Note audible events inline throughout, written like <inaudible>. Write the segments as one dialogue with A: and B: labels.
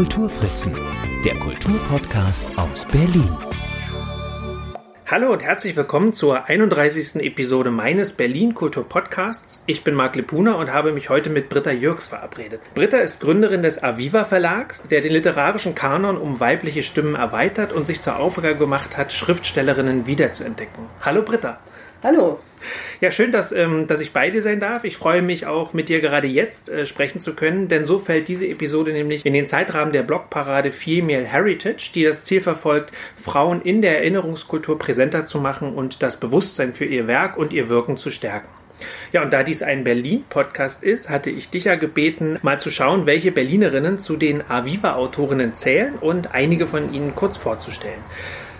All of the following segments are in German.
A: Kulturfritzen, der Kulturpodcast aus Berlin.
B: Hallo und herzlich willkommen zur 31. Episode meines Berlin Kultur Podcasts. Ich bin Marc Lepuna und habe mich heute mit Britta Jürgs verabredet. Britta ist Gründerin des Aviva Verlags, der den literarischen Kanon um weibliche Stimmen erweitert und sich zur Aufgabe gemacht hat, Schriftstellerinnen wiederzuentdecken. Hallo Britta.
C: Hallo.
B: Ja, schön, dass, ähm, dass ich bei dir sein darf. Ich freue mich auch, mit dir gerade jetzt äh, sprechen zu können, denn so fällt diese Episode nämlich in den Zeitrahmen der Blogparade Female Heritage, die das Ziel verfolgt, Frauen in der Erinnerungskultur präsenter zu machen und das Bewusstsein für ihr Werk und ihr Wirken zu stärken. Ja, und da dies ein Berlin-Podcast ist, hatte ich dich ja gebeten, mal zu schauen, welche Berlinerinnen zu den Aviva-Autorinnen zählen und einige von ihnen kurz vorzustellen.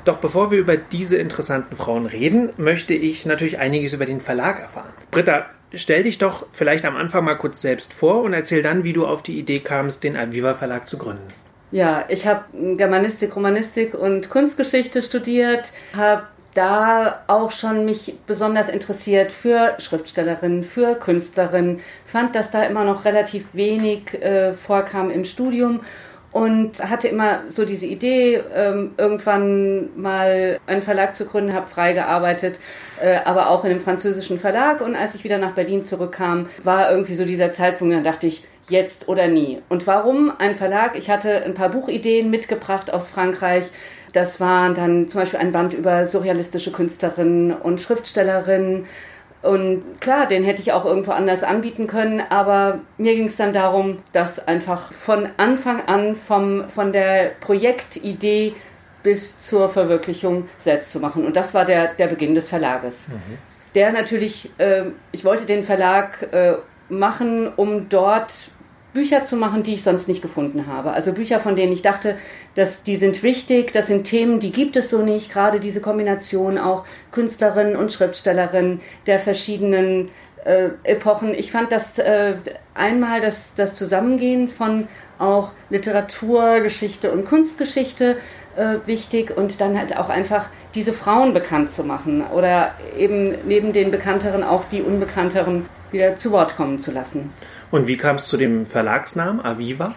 B: Doch bevor wir über diese interessanten Frauen reden, möchte ich natürlich einiges über den Verlag erfahren. Britta, stell dich doch vielleicht am Anfang mal kurz selbst vor und erzähl dann, wie du auf die Idee kamst, den Aviva Verlag zu gründen.
C: Ja, ich habe Germanistik, Romanistik und Kunstgeschichte studiert, habe da auch schon mich besonders interessiert für Schriftstellerinnen, für Künstlerinnen, fand, dass da immer noch relativ wenig äh, vorkam im Studium und hatte immer so diese Idee, ähm, irgendwann mal einen Verlag zu gründen, habe frei gearbeitet, äh, aber auch in einem französischen Verlag. Und als ich wieder nach Berlin zurückkam, war irgendwie so dieser Zeitpunkt, dann dachte ich, jetzt oder nie. Und warum ein Verlag? Ich hatte ein paar Buchideen mitgebracht aus Frankreich. Das waren dann zum Beispiel ein Band über surrealistische Künstlerinnen und Schriftstellerinnen und klar, den hätte ich auch irgendwo anders anbieten können, aber mir ging es dann darum, das einfach von Anfang an vom, von der Projektidee bis zur Verwirklichung selbst zu machen. Und das war der, der Beginn des Verlages. Mhm. Der natürlich, äh, ich wollte den Verlag äh, machen, um dort Bücher zu machen, die ich sonst nicht gefunden habe. Also Bücher, von denen ich dachte, dass die sind wichtig, das sind Themen, die gibt es so nicht. Gerade diese Kombination auch Künstlerinnen und Schriftstellerinnen der verschiedenen äh, Epochen. Ich fand das äh, einmal das, das Zusammengehen von auch Literatur, Geschichte und Kunstgeschichte äh, wichtig und dann halt auch einfach diese Frauen bekannt zu machen oder eben neben den bekannteren auch die unbekannteren wieder zu Wort kommen zu lassen.
B: Und wie kam es zu dem Verlagsnamen Aviva?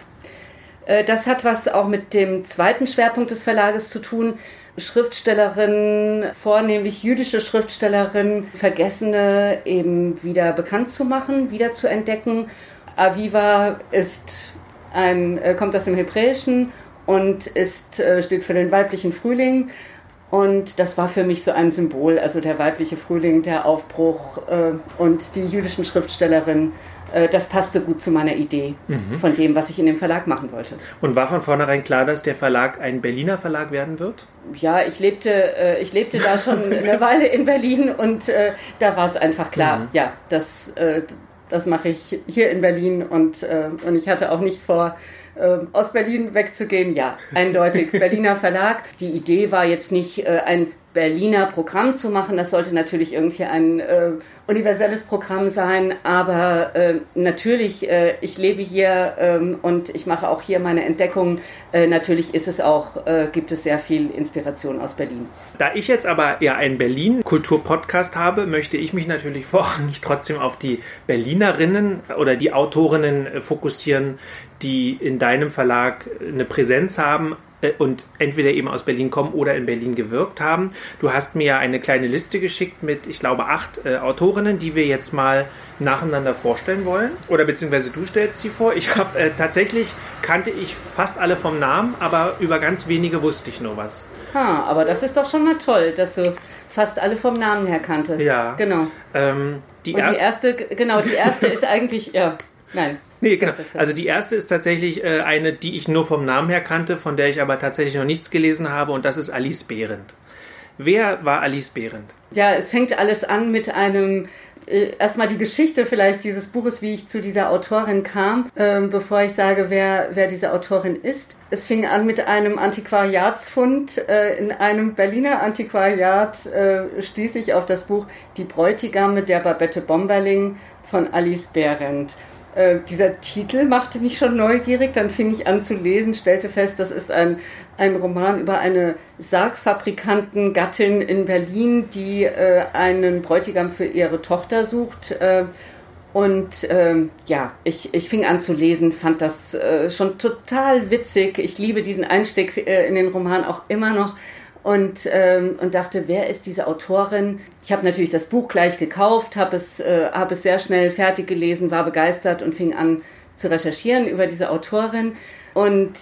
C: Äh, das hat was auch mit dem zweiten Schwerpunkt des Verlages zu tun. Schriftstellerinnen, vornehmlich jüdische Schriftstellerinnen, Vergessene eben wieder bekannt zu machen, wieder zu entdecken. Aviva ist ein, äh, kommt aus dem Hebräischen und ist, äh, steht für den weiblichen Frühling. Und das war für mich so ein Symbol, also der weibliche Frühling, der Aufbruch und die jüdischen Schriftstellerinnen das passte gut zu meiner Idee mhm. von dem, was ich in dem Verlag machen wollte.
B: Und war von vornherein klar, dass der Verlag ein Berliner Verlag werden wird?
C: Ja, ich lebte, äh, ich lebte da schon <laughs> eine Weile in Berlin und äh, da war es einfach klar, mhm. ja, das, das mache ich hier in Berlin und, und ich hatte auch nicht vor, aus Berlin wegzugehen. Ja, eindeutig Berliner Verlag. Die Idee war jetzt nicht ein Berliner Programm zu machen. Das sollte natürlich irgendwie ein äh, universelles Programm sein, aber äh, natürlich, äh, ich lebe hier ähm, und ich mache auch hier meine Entdeckungen. Äh, natürlich ist es auch, äh, gibt es sehr viel Inspiration aus Berlin.
B: Da ich jetzt aber ja einen Berlin-Kultur-Podcast habe, möchte ich mich natürlich <laughs> vorrangig trotzdem auf die Berlinerinnen oder die Autorinnen äh, fokussieren, die in deinem Verlag eine Präsenz haben, und entweder eben aus Berlin kommen oder in Berlin gewirkt haben. Du hast mir ja eine kleine Liste geschickt mit, ich glaube, acht äh, Autorinnen, die wir jetzt mal nacheinander vorstellen wollen. Oder beziehungsweise du stellst sie vor. Ich habe äh, tatsächlich kannte ich fast alle vom Namen, aber über ganz wenige wusste ich nur was.
C: Ha, aber das ist doch schon mal toll, dass du fast alle vom Namen her kanntest.
B: Ja.
C: Genau. Ähm, die, Und die erste, genau, die erste <laughs> ist eigentlich, ja, nein.
B: Nee, genau. Also die erste ist tatsächlich äh, eine, die ich nur vom Namen her kannte, von der ich aber tatsächlich noch nichts gelesen habe und das ist Alice Behrendt. Wer war Alice Behrendt?
C: Ja, es fängt alles an mit einem äh, erstmal die Geschichte vielleicht dieses Buches, wie ich zu dieser Autorin kam, ähm, bevor ich sage, wer, wer diese Autorin ist. Es fing an mit einem Antiquariatsfund. Äh, in einem Berliner Antiquariat äh, stieß ich auf das Buch Die Bräutigame der Babette Bomberling von Alice Behrendt. Äh, dieser Titel machte mich schon neugierig. Dann fing ich an zu lesen, stellte fest, das ist ein, ein Roman über eine Sargfabrikantengattin in Berlin, die äh, einen Bräutigam für ihre Tochter sucht. Äh, Und ähm, ja, ich, ich fing an zu lesen, fand das äh, schon total witzig. Ich liebe diesen Einstieg äh, in den Roman auch immer noch und, ähm, und dachte, wer ist diese Autorin? Ich habe natürlich das Buch gleich gekauft, habe es, äh, hab es sehr schnell fertig gelesen, war begeistert und fing an zu recherchieren über diese Autorin. Und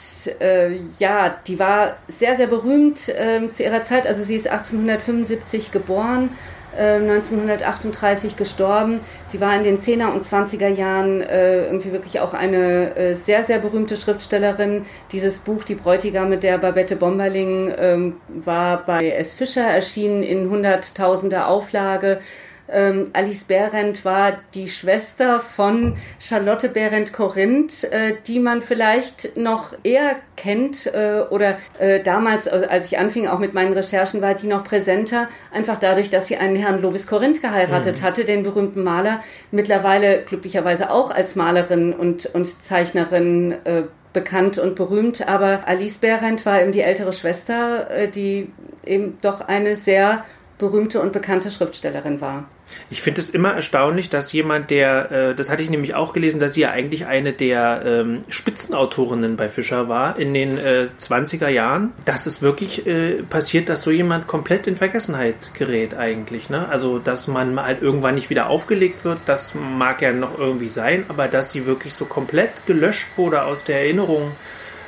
C: äh, ja, die war sehr, sehr berühmt äh, zu ihrer Zeit. Also sie ist 1875 geboren 1938 äh, gestorben. Sie war in den 10er und 20er Jahren äh, irgendwie wirklich auch eine äh, sehr, sehr berühmte Schriftstellerin. Dieses Buch, Die Bräutigam mit der Babette Bomberling, ähm, war bei S. Fischer erschienen in hunderttausender Auflage. Ähm, Alice Behrendt war die Schwester von Charlotte Behrendt Korinth, äh, die man vielleicht noch eher kennt äh, oder äh, damals, als ich anfing, auch mit meinen Recherchen, war die noch präsenter, einfach dadurch, dass sie einen Herrn Lovis Korinth geheiratet mhm. hatte, den berühmten Maler, mittlerweile glücklicherweise auch als Malerin und, und Zeichnerin äh, bekannt und berühmt, aber Alice Behrendt war eben die ältere Schwester, äh, die eben doch eine sehr berühmte und bekannte Schriftstellerin war.
B: Ich finde es immer erstaunlich, dass jemand, der, äh, das hatte ich nämlich auch gelesen, dass sie ja eigentlich eine der ähm, Spitzenautorinnen bei Fischer war in den äh, 20er Jahren, dass es wirklich äh, passiert, dass so jemand komplett in Vergessenheit gerät eigentlich. Ne? Also, dass man halt irgendwann nicht wieder aufgelegt wird, das mag ja noch irgendwie sein, aber dass sie wirklich so komplett gelöscht wurde aus der Erinnerung,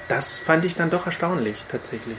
B: das fand ich dann doch erstaunlich tatsächlich.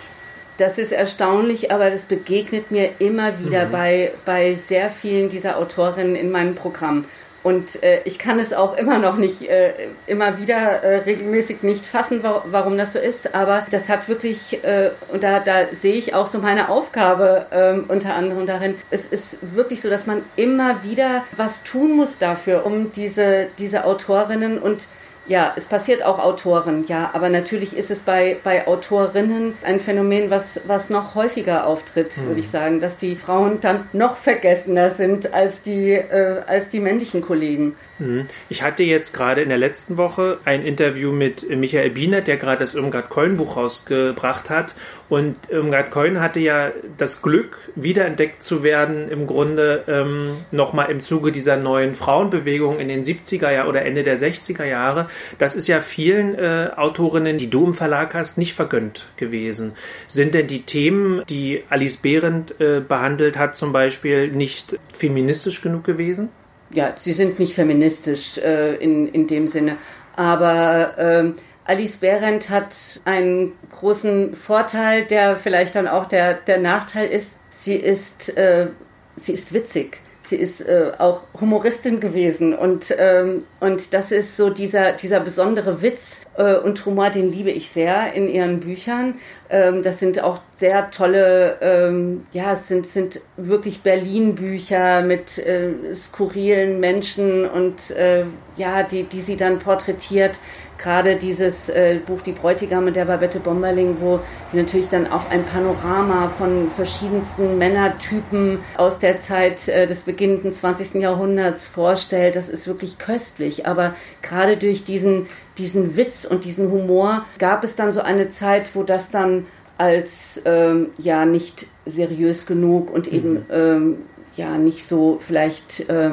C: Das ist erstaunlich, aber das begegnet mir immer wieder mhm. bei, bei sehr vielen dieser Autorinnen in meinem Programm. Und äh, ich kann es auch immer noch nicht, äh, immer wieder äh, regelmäßig nicht fassen, wa warum das so ist. Aber das hat wirklich, äh, und da, da sehe ich auch so meine Aufgabe ähm, unter anderem darin. Es ist wirklich so, dass man immer wieder was tun muss dafür, um diese, diese Autorinnen und ja, es passiert auch Autoren, ja, aber natürlich ist es bei, bei Autorinnen ein Phänomen, was, was noch häufiger auftritt, mhm. würde ich sagen, dass die Frauen dann noch vergessener sind als die, äh, als die männlichen Kollegen.
B: Mhm. Ich hatte jetzt gerade in der letzten Woche ein Interview mit Michael Bienert, der gerade das Irmgard Keun Buch rausgebracht hat. Und Irmgard Keun hatte ja das Glück, wiederentdeckt zu werden, im Grunde ähm, nochmal im Zuge dieser neuen Frauenbewegung in den 70er Jahren oder Ende der 60er Jahre. Das ist ja vielen äh, Autorinnen, die du im Verlag hast, nicht vergönnt gewesen. Sind denn die Themen, die Alice Behrendt äh, behandelt hat, zum Beispiel nicht feministisch genug gewesen?
C: Ja, sie sind nicht feministisch äh, in, in dem Sinne, aber äh, Alice Behrendt hat einen großen Vorteil, der vielleicht dann auch der, der Nachteil ist. Sie ist, äh, sie ist witzig sie ist äh, auch Humoristin gewesen und, ähm, und das ist so dieser, dieser besondere Witz äh, und Humor, den liebe ich sehr in ihren Büchern. Ähm, das sind auch sehr tolle, ähm, ja, es sind, sind wirklich Berlin-Bücher mit äh, skurrilen Menschen und äh, ja, die, die sie dann porträtiert gerade dieses äh, Buch Die Bräutigame der Babette Bomberling, wo sie natürlich dann auch ein Panorama von verschiedensten Männertypen aus der Zeit äh, des beginnenden 20. Jahrhunderts vorstellt. Das ist wirklich köstlich. Aber gerade durch diesen, diesen Witz und diesen Humor gab es dann so eine Zeit, wo das dann als ähm, ja nicht seriös genug und eben mhm. ähm, ja nicht so vielleicht äh,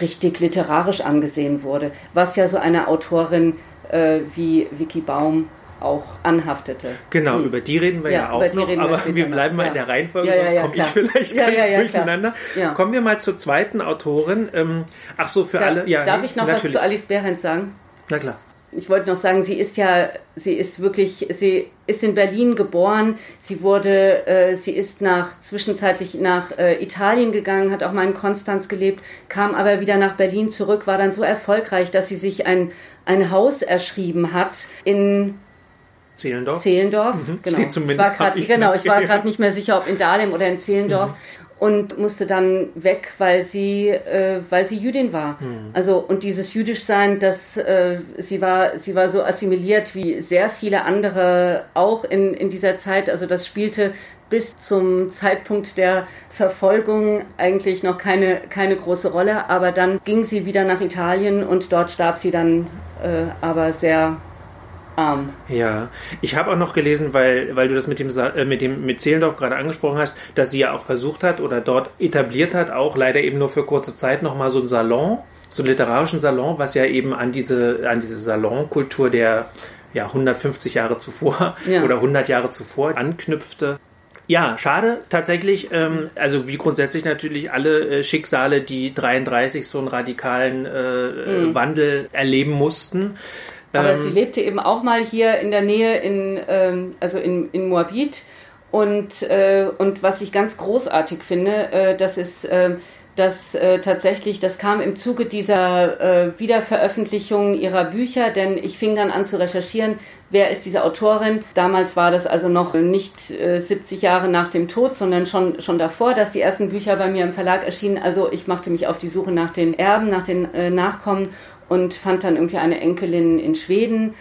C: richtig literarisch angesehen wurde, was ja so eine Autorin äh, wie Vicky Baum auch anhaftete.
B: Genau, hm. über die reden wir ja, ja auch noch, aber wir, wir bleiben mal ja. in der Reihenfolge, ja, sonst komme ich vielleicht ganz durcheinander. Kommen wir mal zur zweiten Autorin. Ähm, ach so, für
C: da,
B: alle.
C: Ja, darf ich noch natürlich. was zu Alice Behrendt sagen?
B: Na klar
C: ich wollte noch sagen, sie ist ja, sie ist wirklich, sie ist in Berlin geboren. Sie wurde, äh, sie ist nach zwischenzeitlich nach äh, Italien gegangen, hat auch mal in Konstanz gelebt, kam aber wieder nach Berlin zurück, war dann so erfolgreich, dass sie sich ein ein Haus erschrieben hat in
B: Zehlendorf.
C: Zehlendorf, mhm. genau. <laughs> Ich war grad, genau, ich war gerade nicht mehr sicher, ob in Dahlem oder in Zehlendorf. Mhm und musste dann weg, weil sie, äh, weil sie Jüdin war. Hm. Also und dieses Jüdischsein, das äh, sie war, sie war so assimiliert wie sehr viele andere auch in in dieser Zeit. Also das spielte bis zum Zeitpunkt der Verfolgung eigentlich noch keine keine große Rolle. Aber dann ging sie wieder nach Italien und dort starb sie dann äh, aber sehr arm.
B: Ja, ich habe auch noch gelesen, weil, weil du das mit dem, äh, mit dem mit Zehlendorf gerade angesprochen hast, dass sie ja auch versucht hat oder dort etabliert hat, auch leider eben nur für kurze Zeit nochmal so ein Salon so einen literarischen Salon, was ja eben an diese, an diese Salonkultur der ja, 150 Jahre zuvor ja. oder 100 Jahre zuvor anknüpfte. Ja, schade tatsächlich. Ähm, also wie grundsätzlich natürlich alle äh, Schicksale, die 33 so einen radikalen äh, mhm. Wandel erleben mussten.
C: Aber ähm, sie lebte eben auch mal hier in der Nähe in, ähm, also in, in Moabit. Und, äh, und was ich ganz großartig finde, äh, das ist, äh, dass äh, tatsächlich, das kam im Zuge dieser äh, Wiederveröffentlichung ihrer Bücher, denn ich fing dann an zu recherchieren, wer ist diese Autorin. Damals war das also noch nicht äh, 70 Jahre nach dem Tod, sondern schon, schon davor, dass die ersten Bücher bei mir im Verlag erschienen. Also ich machte mich auf die Suche nach den Erben, nach den äh, Nachkommen und fand dann irgendwie eine Enkelin in Schweden.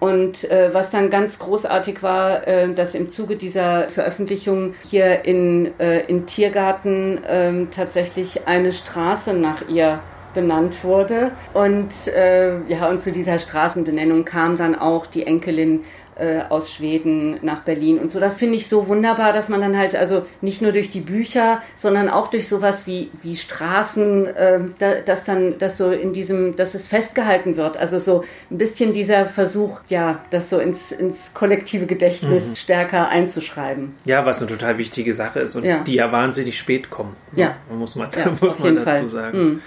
C: Und äh, was dann ganz großartig war, äh, dass im Zuge dieser Veröffentlichung hier in, äh, in Tiergarten ähm, tatsächlich eine Straße nach ihr benannt wurde. Und äh, ja, und zu dieser Straßenbenennung kam dann auch die Enkelin äh, aus Schweden nach Berlin und so. Das finde ich so wunderbar, dass man dann halt also nicht nur durch die Bücher, sondern auch durch sowas wie, wie Straßen, äh, da, dass dann das so in diesem, dass es festgehalten wird. Also so ein bisschen dieser Versuch, ja, das so ins, ins kollektive Gedächtnis mhm. stärker einzuschreiben.
B: Ja, was eine total wichtige Sache ist und ja. die ja wahnsinnig spät kommt.
C: Ne? Ja.
B: Muss man, ja, <laughs> muss man dazu Fall. sagen. Mhm.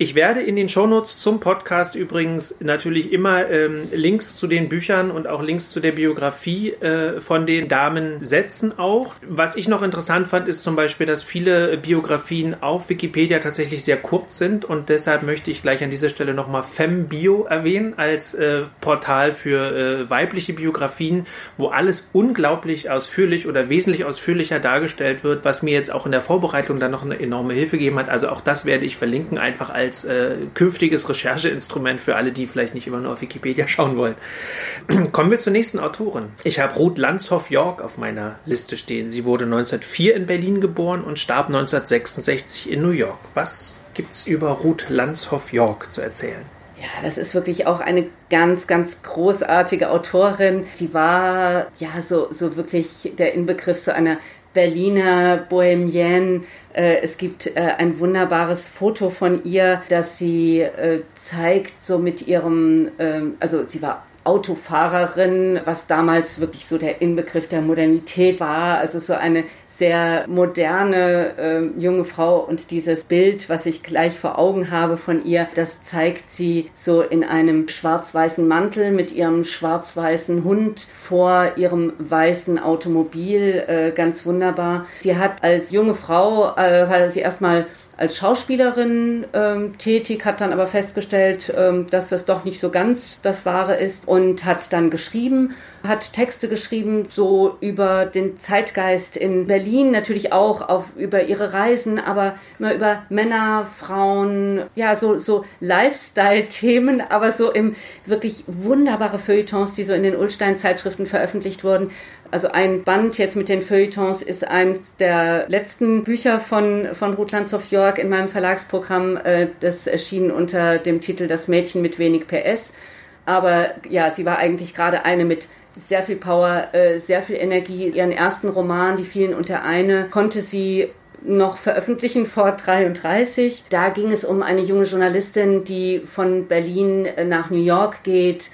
B: Ich werde in den Shownotes zum Podcast übrigens natürlich immer ähm, Links zu den Büchern und auch Links zu der Biografie äh, von den Damen setzen auch. Was ich noch interessant fand, ist zum Beispiel, dass viele Biografien auf Wikipedia tatsächlich sehr kurz sind und deshalb möchte ich gleich an dieser Stelle nochmal FemBio erwähnen als äh, Portal für äh, weibliche Biografien, wo alles unglaublich ausführlich oder wesentlich ausführlicher dargestellt wird, was mir jetzt auch in der Vorbereitung dann noch eine enorme Hilfe gegeben hat. Also auch das werde ich verlinken, einfach als als äh, künftiges Rechercheinstrument für alle, die vielleicht nicht immer nur auf Wikipedia <laughs> schauen wollen. <clears throat> Kommen wir zur nächsten Autorin. Ich habe Ruth Landshoff York auf meiner Liste stehen. Sie wurde 1904 in Berlin geboren und starb 1966 in New York. Was gibt's über Ruth Landshoff York zu erzählen?
C: Ja, das ist wirklich auch eine ganz, ganz großartige Autorin. Sie war ja so, so wirklich der Inbegriff so einer Berliner Bohemienne. Äh, es gibt äh, ein wunderbares Foto von ihr, das sie äh, zeigt, so mit ihrem, ähm, also sie war Autofahrerin, was damals wirklich so der Inbegriff der Modernität war. Also so eine sehr moderne äh, junge Frau und dieses Bild, was ich gleich vor Augen habe von ihr, das zeigt sie so in einem schwarz-weißen Mantel mit ihrem schwarz-weißen Hund vor ihrem weißen Automobil, äh, ganz wunderbar. Sie hat als junge Frau, äh, weil sie erstmal als Schauspielerin ähm, tätig, hat dann aber festgestellt, ähm, dass das doch nicht so ganz das Wahre ist und hat dann geschrieben, hat Texte geschrieben, so über den Zeitgeist in Berlin, natürlich auch auf, über ihre Reisen, aber immer über Männer, Frauen, ja, so, so Lifestyle-Themen, aber so im wirklich wunderbare Feuilletons, die so in den Ulstein-Zeitschriften veröffentlicht wurden. Also ein Band jetzt mit den Feuilletons ist eins der letzten Bücher von, von Ruth Landshoff York in meinem Verlagsprogramm. Äh, das erschien unter dem Titel Das Mädchen mit wenig PS. Aber ja, sie war eigentlich gerade eine mit sehr viel Power, äh, sehr viel Energie. Ihren ersten Roman, Die vielen und der eine, konnte sie noch veröffentlichen vor 33. Da ging es um eine junge Journalistin, die von Berlin äh, nach New York geht.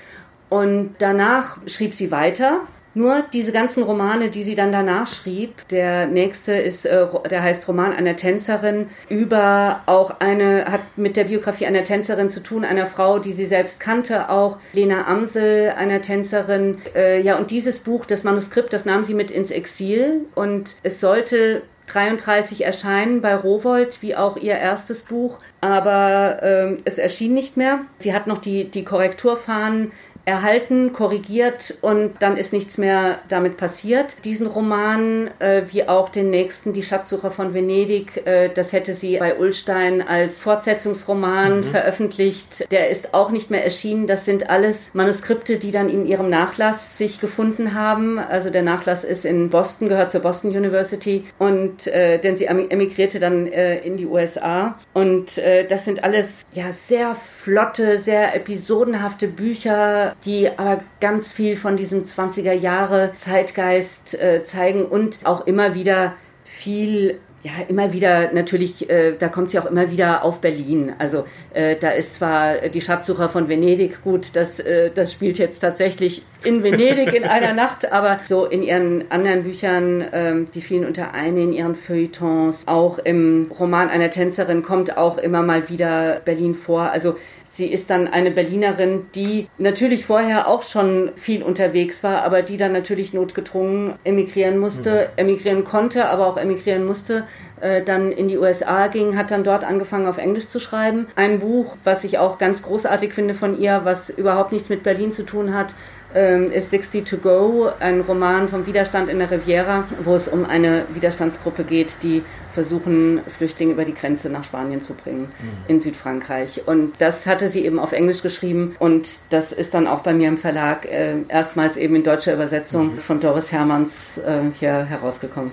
C: Und danach schrieb sie weiter nur diese ganzen Romane, die sie dann danach schrieb, der nächste ist, äh, der heißt Roman einer Tänzerin, über auch eine, hat mit der Biografie einer Tänzerin zu tun, einer Frau, die sie selbst kannte, auch Lena Amsel, einer Tänzerin. Äh, ja, und dieses Buch, das Manuskript, das nahm sie mit ins Exil und es sollte 33 erscheinen bei Rowold, wie auch ihr erstes Buch, aber äh, es erschien nicht mehr. Sie hat noch die, die Korrekturfahnen erhalten, korrigiert und dann ist nichts mehr damit passiert. Diesen Roman, äh, wie auch den nächsten, Die Schatzsucher von Venedig, äh, das hätte sie bei Ullstein als Fortsetzungsroman mhm. veröffentlicht. Der ist auch nicht mehr erschienen. Das sind alles Manuskripte, die dann in ihrem Nachlass sich gefunden haben. Also der Nachlass ist in Boston, gehört zur Boston University und äh, denn sie emigrierte dann äh, in die USA. Und äh, das sind alles ja sehr flotte, sehr episodenhafte Bücher die aber ganz viel von diesem 20er Jahre Zeitgeist äh, zeigen und auch immer wieder viel ja, immer wieder natürlich, äh, da kommt sie auch immer wieder auf Berlin. Also äh, da ist zwar die Schatzsucher von Venedig gut, das, äh, das spielt jetzt tatsächlich in Venedig in einer <laughs> Nacht, aber so in ihren anderen Büchern, ähm, die fielen unter eine, in ihren Feuilletons, auch im Roman einer Tänzerin kommt auch immer mal wieder Berlin vor. Also Sie ist dann eine Berlinerin, die natürlich vorher auch schon viel unterwegs war, aber die dann natürlich notgedrungen emigrieren musste, mhm. emigrieren konnte, aber auch emigrieren musste, äh, dann in die USA ging, hat dann dort angefangen auf Englisch zu schreiben. Ein Buch, was ich auch ganz großartig finde von ihr, was überhaupt nichts mit Berlin zu tun hat, ist 60 to Go, ein Roman vom Widerstand in der Riviera, wo es um eine Widerstandsgruppe geht, die versuchen, Flüchtlinge über die Grenze nach Spanien zu bringen, mhm. in Südfrankreich. Und das hatte sie eben auf Englisch geschrieben und das ist dann auch bei mir im Verlag äh, erstmals eben in deutscher Übersetzung mhm. von Doris Hermanns äh, hier herausgekommen.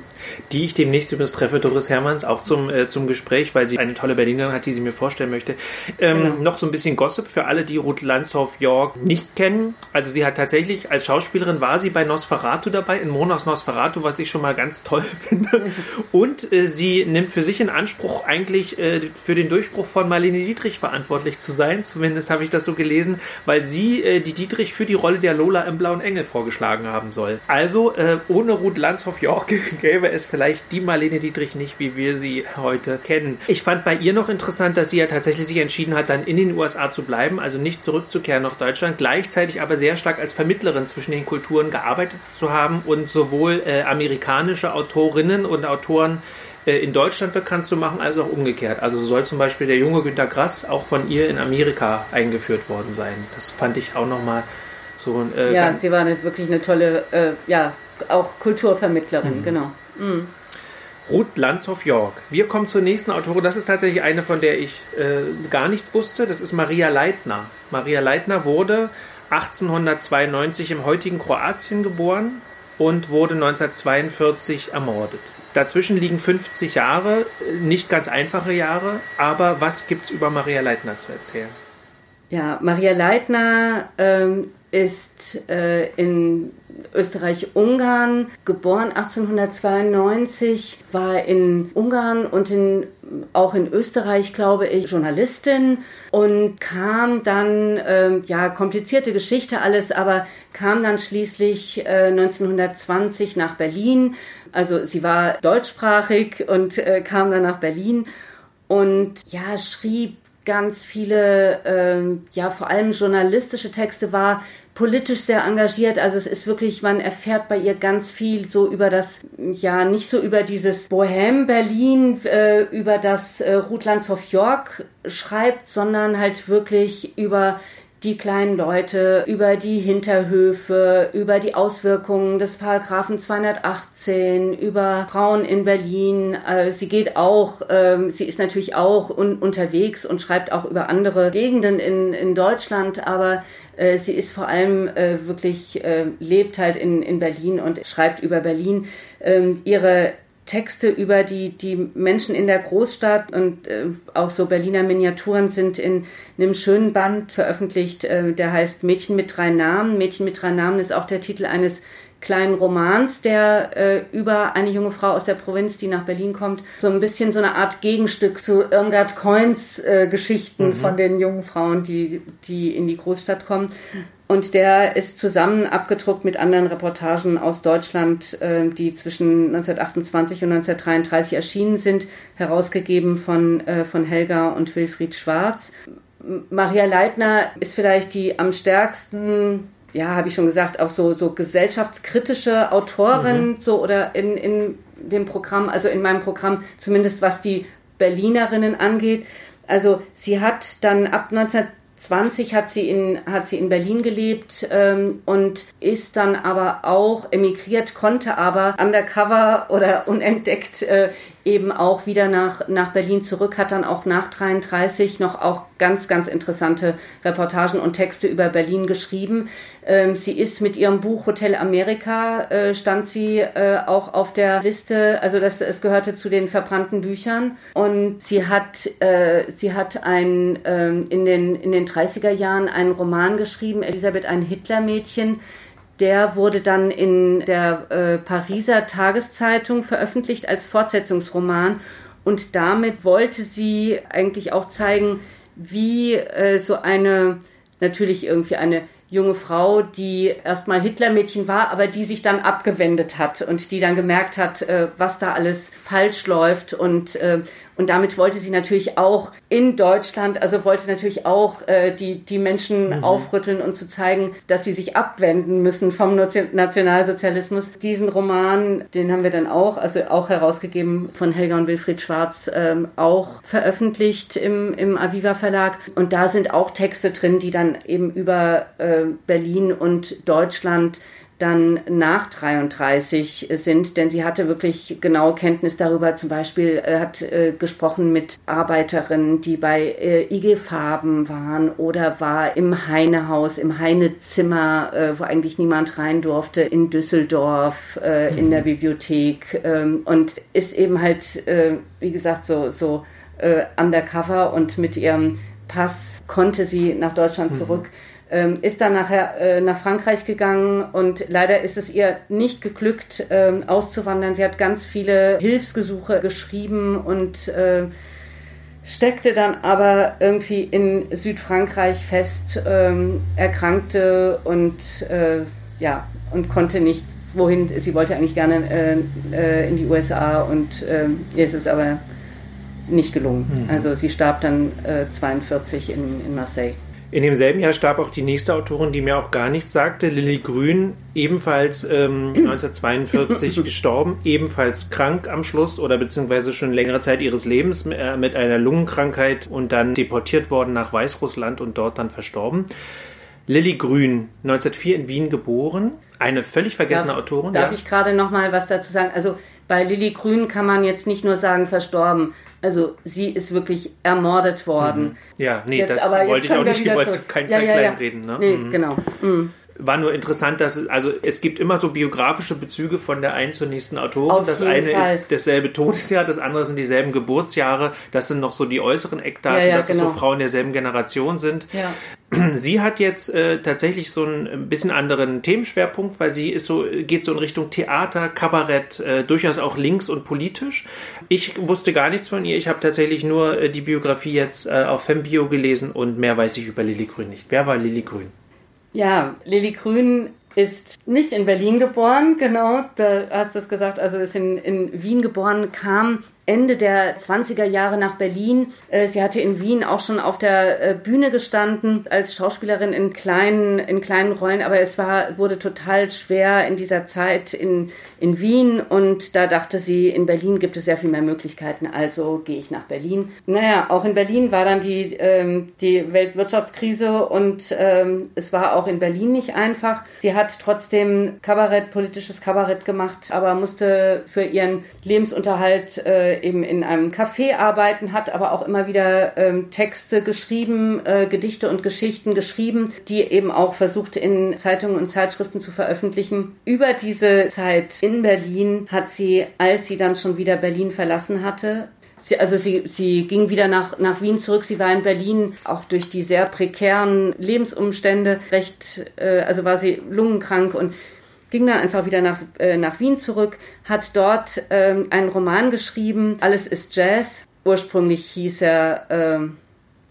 B: Die ich demnächst übrigens treffe, Doris Hermanns, auch zum, äh, zum Gespräch, weil sie eine tolle Berlinerin hat, die sie mir vorstellen möchte. Ähm, genau. Noch so ein bisschen Gossip für alle, die Ruth Landshoff York nicht kennen. Also sie hat tatsächlich tatsächlich als Schauspielerin war sie bei Nosferatu dabei, in Monos Nosferatu, was ich schon mal ganz toll <laughs> finde. Und äh, sie nimmt für sich in Anspruch, eigentlich äh, für den Durchbruch von Marlene Dietrich verantwortlich zu sein. Zumindest habe ich das so gelesen, weil sie äh, die Dietrich für die Rolle der Lola im Blauen Engel vorgeschlagen haben soll. Also äh, ohne Ruth Landshoff York <laughs> gäbe es vielleicht die Marlene Dietrich nicht, wie wir sie heute kennen. Ich fand bei ihr noch interessant, dass sie ja tatsächlich sich entschieden hat, dann in den USA zu bleiben, also nicht zurückzukehren nach Deutschland, gleichzeitig aber sehr stark als Vermittlerin zwischen den Kulturen gearbeitet zu haben und sowohl äh, amerikanische Autorinnen und Autoren äh, in Deutschland bekannt zu machen, als auch umgekehrt. Also soll zum Beispiel der junge Günter Grass auch von ihr in Amerika eingeführt worden sein. Das fand ich auch nochmal so.
C: Äh, ja, sie war eine, wirklich eine tolle, äh, ja, auch Kulturvermittlerin, mhm. genau. Mhm.
B: Ruth Landshoff York. Wir kommen zur nächsten Autorin. Das ist tatsächlich eine, von der ich äh, gar nichts wusste. Das ist Maria Leitner. Maria Leitner wurde 1892 im heutigen Kroatien geboren und wurde 1942 ermordet. Dazwischen liegen 50 Jahre, nicht ganz einfache Jahre, aber was gibt's über Maria Leitner zu erzählen?
C: Ja, Maria Leitner ähm, ist äh, in Österreich-Ungarn geboren 1892, war in Ungarn und in, auch in Österreich, glaube ich, Journalistin und kam dann, äh, ja, komplizierte Geschichte alles, aber kam dann schließlich äh, 1920 nach Berlin. Also sie war deutschsprachig und äh, kam dann nach Berlin und ja, schrieb ganz viele, ähm, ja, vor allem journalistische Texte, war politisch sehr engagiert. Also es ist wirklich, man erfährt bei ihr ganz viel so über das, ja, nicht so über dieses Bohem Berlin, äh, über das äh, Ruth Landshoff York schreibt, sondern halt wirklich über die kleinen Leute, über die Hinterhöfe, über die Auswirkungen des Paragraphen 218, über Frauen in Berlin. Äh, sie geht auch, ähm, sie ist natürlich auch un unterwegs und schreibt auch über andere Gegenden in, in Deutschland, aber äh, sie ist vor allem äh, wirklich, äh, lebt halt in, in Berlin und schreibt über Berlin. Ähm, ihre Texte über die, die Menschen in der Großstadt und äh, auch so Berliner Miniaturen sind in einem schönen Band veröffentlicht, äh, der heißt Mädchen mit drei Namen. Mädchen mit drei Namen ist auch der Titel eines kleinen Romans, der äh, über eine junge Frau aus der Provinz, die nach Berlin kommt, so ein bisschen so eine Art Gegenstück zu Irmgard Coins äh, Geschichten mhm. von den jungen Frauen, die, die in die Großstadt kommen. Und der ist zusammen abgedruckt mit anderen Reportagen aus Deutschland, äh, die zwischen 1928 und 1933 erschienen sind, herausgegeben von, äh, von Helga und Wilfried Schwarz. Maria Leitner ist vielleicht die am stärksten ja, habe ich schon gesagt, auch so, so gesellschaftskritische Autorin, mhm. so oder in, in dem Programm, also in meinem Programm, zumindest was die Berlinerinnen angeht. Also sie hat dann ab 1920 hat sie in, hat sie in Berlin gelebt ähm, und ist dann aber auch emigriert, konnte aber undercover oder <laughs> unentdeckt äh, eben auch wieder nach, nach Berlin zurück, hat dann auch nach 33 noch auch ganz, ganz interessante Reportagen und Texte über Berlin geschrieben. Ähm, sie ist mit ihrem Buch Hotel Amerika, äh, stand sie äh, auch auf der Liste, also das, es gehörte zu den verbrannten Büchern. Und sie hat, äh, sie hat ein, ähm, in, den, in den 30er Jahren einen Roman geschrieben, Elisabeth, ein Hitlermädchen, der wurde dann in der äh, Pariser Tageszeitung veröffentlicht als Fortsetzungsroman. Und damit wollte sie eigentlich auch zeigen, wie äh, so eine, natürlich irgendwie eine junge Frau, die erstmal Hitlermädchen war, aber die sich dann abgewendet hat und die dann gemerkt hat, äh, was da alles falsch läuft und äh, und damit wollte sie natürlich auch in Deutschland, also wollte natürlich auch äh, die, die Menschen mhm. aufrütteln und zu zeigen, dass sie sich abwenden müssen vom Nationalsozialismus. Diesen Roman, den haben wir dann auch, also auch herausgegeben von Helga und Wilfried Schwarz, ähm, auch veröffentlicht im, im Aviva Verlag. Und da sind auch Texte drin, die dann eben über äh, Berlin und Deutschland dann nach 33 sind, denn sie hatte wirklich genaue Kenntnis darüber. Zum Beispiel äh, hat äh, gesprochen mit Arbeiterinnen, die bei äh, IG Farben waren oder war im Heinehaus, im Heinezimmer, äh, wo eigentlich niemand rein durfte, in Düsseldorf, äh, in der mhm. Bibliothek ähm, und ist eben halt, äh, wie gesagt, so, so undercover und mit ihrem Pass konnte sie nach Deutschland mhm. zurück. Mhm ähm, ist dann nachher äh, nach Frankreich gegangen und leider ist es ihr nicht geglückt, ähm, auszuwandern. Sie hat ganz viele Hilfsgesuche geschrieben und äh, steckte dann aber irgendwie in Südfrankreich fest, ähm, erkrankte und äh, ja und konnte nicht wohin. Sie wollte eigentlich gerne äh, äh, in die USA und äh, ihr ist es aber nicht gelungen. Mhm. Also sie starb dann 42 in, in Marseille.
B: In demselben Jahr starb auch die nächste Autorin, die mir auch gar nichts sagte, Lilly Grün, ebenfalls ähm, <clears throat> 1942 gestorben, ebenfalls krank am Schluss oder beziehungsweise schon längere Zeit ihres Lebens äh, mit einer Lungenkrankheit und dann deportiert worden nach Weißrussland und dort dann verstorben. Lilly Grün, 1904 in Wien geboren, eine völlig vergessene
C: darf,
B: Autorin.
C: Darf ja. ich gerade noch mal was dazu sagen? Also bei Lilly Grün kann man jetzt nicht nur sagen verstorben. Also sie ist wirklich ermordet worden.
B: Mhm. Ja, nee, jetzt, das aber wollte ich auch nicht, ich wollte kein ja, ja, ja. reden. Ne?
C: Nee, mhm. genau. Mhm
B: war nur interessant, dass es, also es gibt immer so biografische Bezüge von der einen zur nächsten Autorin.
C: Auf
B: das eine
C: Fall.
B: ist dasselbe Todesjahr, das andere sind dieselben Geburtsjahre. Das sind noch so die äußeren Eckdaten, ja, ja, dass genau. es so Frauen derselben Generation sind.
C: Ja. <clears throat>
B: Sie hat jetzt äh, tatsächlich so einen bisschen anderen Themenschwerpunkt, weil sie ist so, geht so in Richtung Theater, Kabarett, äh, durchaus auch links und politisch. Ich wusste gar nichts von ihr. Ich habe tatsächlich nur äh, die Biografie jetzt äh, auf Fembio gelesen und mehr weiß ich über Lilly Grün nicht. Wer war Lilly Grün?
C: Ja, Lilly Grün ist nicht in Berlin geboren, genau, da hast du es gesagt, also ist in, in Wien geboren, kam Ende der 20er Jahre nach Berlin. Äh, sie hatte in Wien auch schon auf der äh, Bühne gestanden als Schauspielerin in kleinen, in kleinen Rollen, aber es war, wurde total schwer in dieser Zeit in, in Wien und da dachte sie, in Berlin gibt es sehr viel mehr Möglichkeiten, also gehe ich nach Berlin. Naja, auch in Berlin war dann die, ähm, die Weltwirtschaftskrise und ähm, es war auch in Berlin nicht einfach. Sie hat trotzdem Kabarett, politisches Kabarett gemacht, aber musste für ihren Lebensunterhalt äh, eben in einem Café arbeiten, hat aber auch immer wieder ähm, Texte geschrieben, äh, Gedichte und Geschichten geschrieben, die eben auch versucht in Zeitungen und Zeitschriften zu veröffentlichen. Über diese Zeit in Berlin hat sie, als sie dann schon wieder Berlin verlassen hatte, Sie, also sie, sie ging wieder nach, nach Wien zurück. Sie war in Berlin auch durch die sehr prekären Lebensumstände recht, äh, also war sie lungenkrank und ging dann einfach wieder nach, äh, nach Wien zurück, hat dort ähm, einen Roman geschrieben, Alles ist Jazz. Ursprünglich hieß er ähm,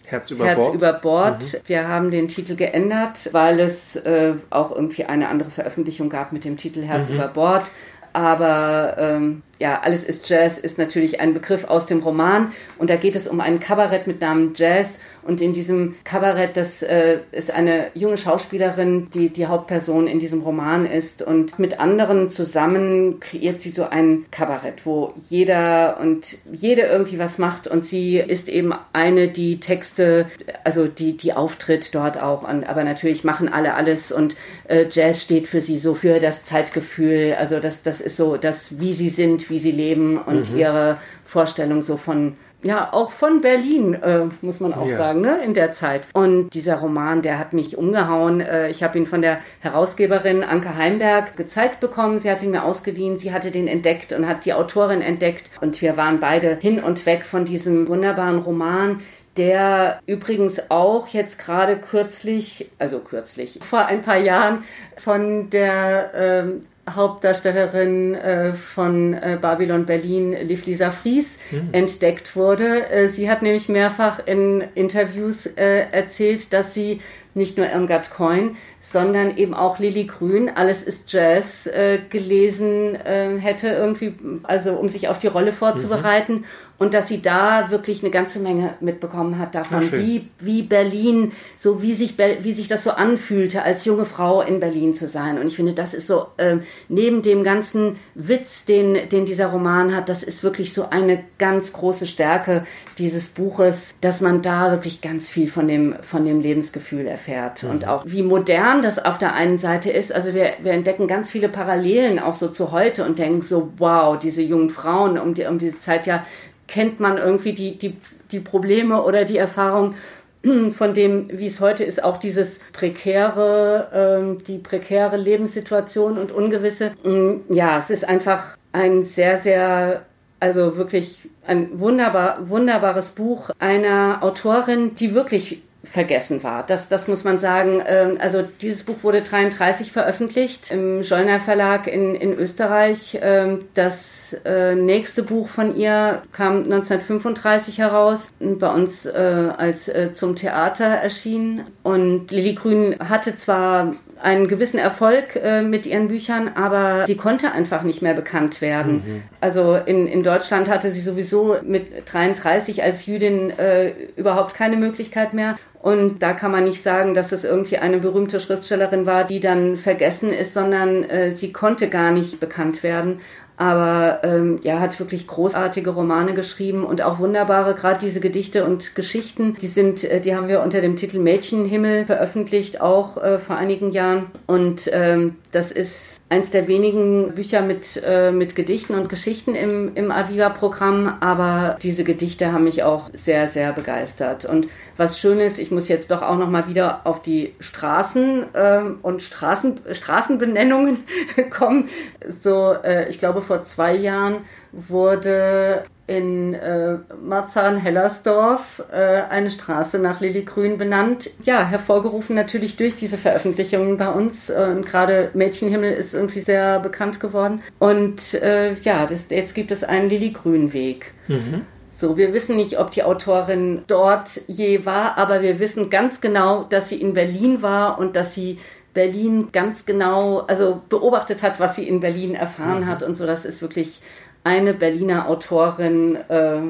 B: Herz über
C: Herz
B: Bord.
C: Über Bord. Mhm. Wir haben den Titel geändert, weil es äh, auch irgendwie eine andere Veröffentlichung gab mit dem Titel Herz mhm. über Bord. Aber ähm, ja, alles ist Jazz ist natürlich ein Begriff aus dem Roman und da geht es um ein Kabarett mit Namen Jazz und in diesem Kabarett, das äh, ist eine junge Schauspielerin, die die Hauptperson in diesem Roman ist. Und mit anderen zusammen kreiert sie so ein Kabarett, wo jeder und jede irgendwie was macht. Und sie ist eben eine, die Texte, also die, die auftritt dort auch. Und, aber natürlich machen alle alles. Und äh, Jazz steht für sie so für das Zeitgefühl. Also das, das ist so das, wie sie sind, wie sie leben und mhm. ihre Vorstellung so von ja, auch von Berlin, äh, muss man auch ja. sagen, ne, in der Zeit. Und dieser Roman, der hat mich umgehauen. Äh, ich habe ihn von der Herausgeberin Anke Heimberg gezeigt bekommen. Sie hat ihn mir ausgeliehen. Sie hatte den entdeckt und hat die Autorin entdeckt. Und wir waren beide hin und weg von diesem wunderbaren Roman, der übrigens auch jetzt gerade kürzlich, also kürzlich, vor ein paar Jahren von der ähm, Hauptdarstellerin äh, von äh, Babylon Berlin, Liv Lisa Fries, mhm. entdeckt wurde. Äh, sie hat nämlich mehrfach in Interviews äh, erzählt, dass sie nicht nur Irmgard Coin, sondern eben auch Lilly Grün, alles ist Jazz, gelesen hätte, irgendwie, also um sich auf die Rolle vorzubereiten. Mhm und dass sie da wirklich eine ganze Menge mitbekommen hat davon, wie, wie Berlin, so wie sich, wie sich das so anfühlte, als junge Frau in Berlin zu sein. Und ich finde, das ist so, äh, neben dem ganzen Witz, den, den dieser Roman hat, das ist wirklich so eine ganz große Stärke dieses Buches, dass man da wirklich ganz viel von dem, von dem Lebensgefühl erfährt. Mhm. Und auch wie modern das auf der einen Seite ist. Also wir, wir entdecken ganz viele Parallelen auch so zu heute und denken so, wow, diese jungen Frauen um, die, um diese Zeit ja kennt man irgendwie die, die, die Probleme oder die Erfahrung <clears throat> von dem, wie es heute ist, auch dieses prekäre, ähm, die prekäre Lebenssituation und Ungewisse. Mm, ja, es ist einfach ein sehr, sehr, also wirklich ein wunderbar, wunderbares Buch einer Autorin, die wirklich vergessen war. Das, das muss man sagen. Ähm, also dieses Buch wurde 33 veröffentlicht im Schollner Verlag in, in Österreich. Ähm, das äh, nächste Buch von ihr kam 1935 heraus, bei uns äh, als äh, zum Theater erschienen. Und Lilly Grün hatte zwar einen gewissen Erfolg äh, mit ihren Büchern, aber sie konnte einfach nicht mehr bekannt werden. Mhm. Also in, in Deutschland hatte sie sowieso mit 33 als Jüdin äh, überhaupt keine Möglichkeit mehr. Und da kann man nicht sagen, dass es irgendwie eine berühmte Schriftstellerin war, die dann vergessen ist, sondern äh, sie konnte gar nicht bekannt werden. Aber ähm, ja, hat wirklich großartige Romane geschrieben und auch wunderbare, gerade diese Gedichte und Geschichten, die sind, äh, die haben wir unter dem Titel Mädchenhimmel veröffentlicht, auch äh, vor einigen Jahren. Und ähm, das ist eins der wenigen Bücher mit, äh, mit Gedichten und Geschichten im, im Aviva-Programm, aber diese Gedichte haben mich auch sehr, sehr begeistert. Und was schön ist, ich muss jetzt doch auch noch mal wieder auf die Straßen ähm, und Straßen, Straßenbenennungen <laughs> kommen. So, äh, ich glaube, vor zwei Jahren wurde in äh, Marzahn-Hellersdorf äh, eine Straße nach Lilly Grün benannt. Ja, hervorgerufen natürlich durch diese Veröffentlichungen bei uns. Äh, und gerade Mädchenhimmel ist irgendwie sehr bekannt geworden. Und äh, ja, das, jetzt gibt es einen Lilly Grün Weg. Mhm. So, wir wissen nicht, ob die Autorin dort je war, aber wir wissen ganz genau, dass sie in Berlin war und dass sie Berlin ganz genau, also beobachtet hat, was sie in Berlin erfahren mhm. hat und so. Das ist wirklich eine Berliner Autorin, äh,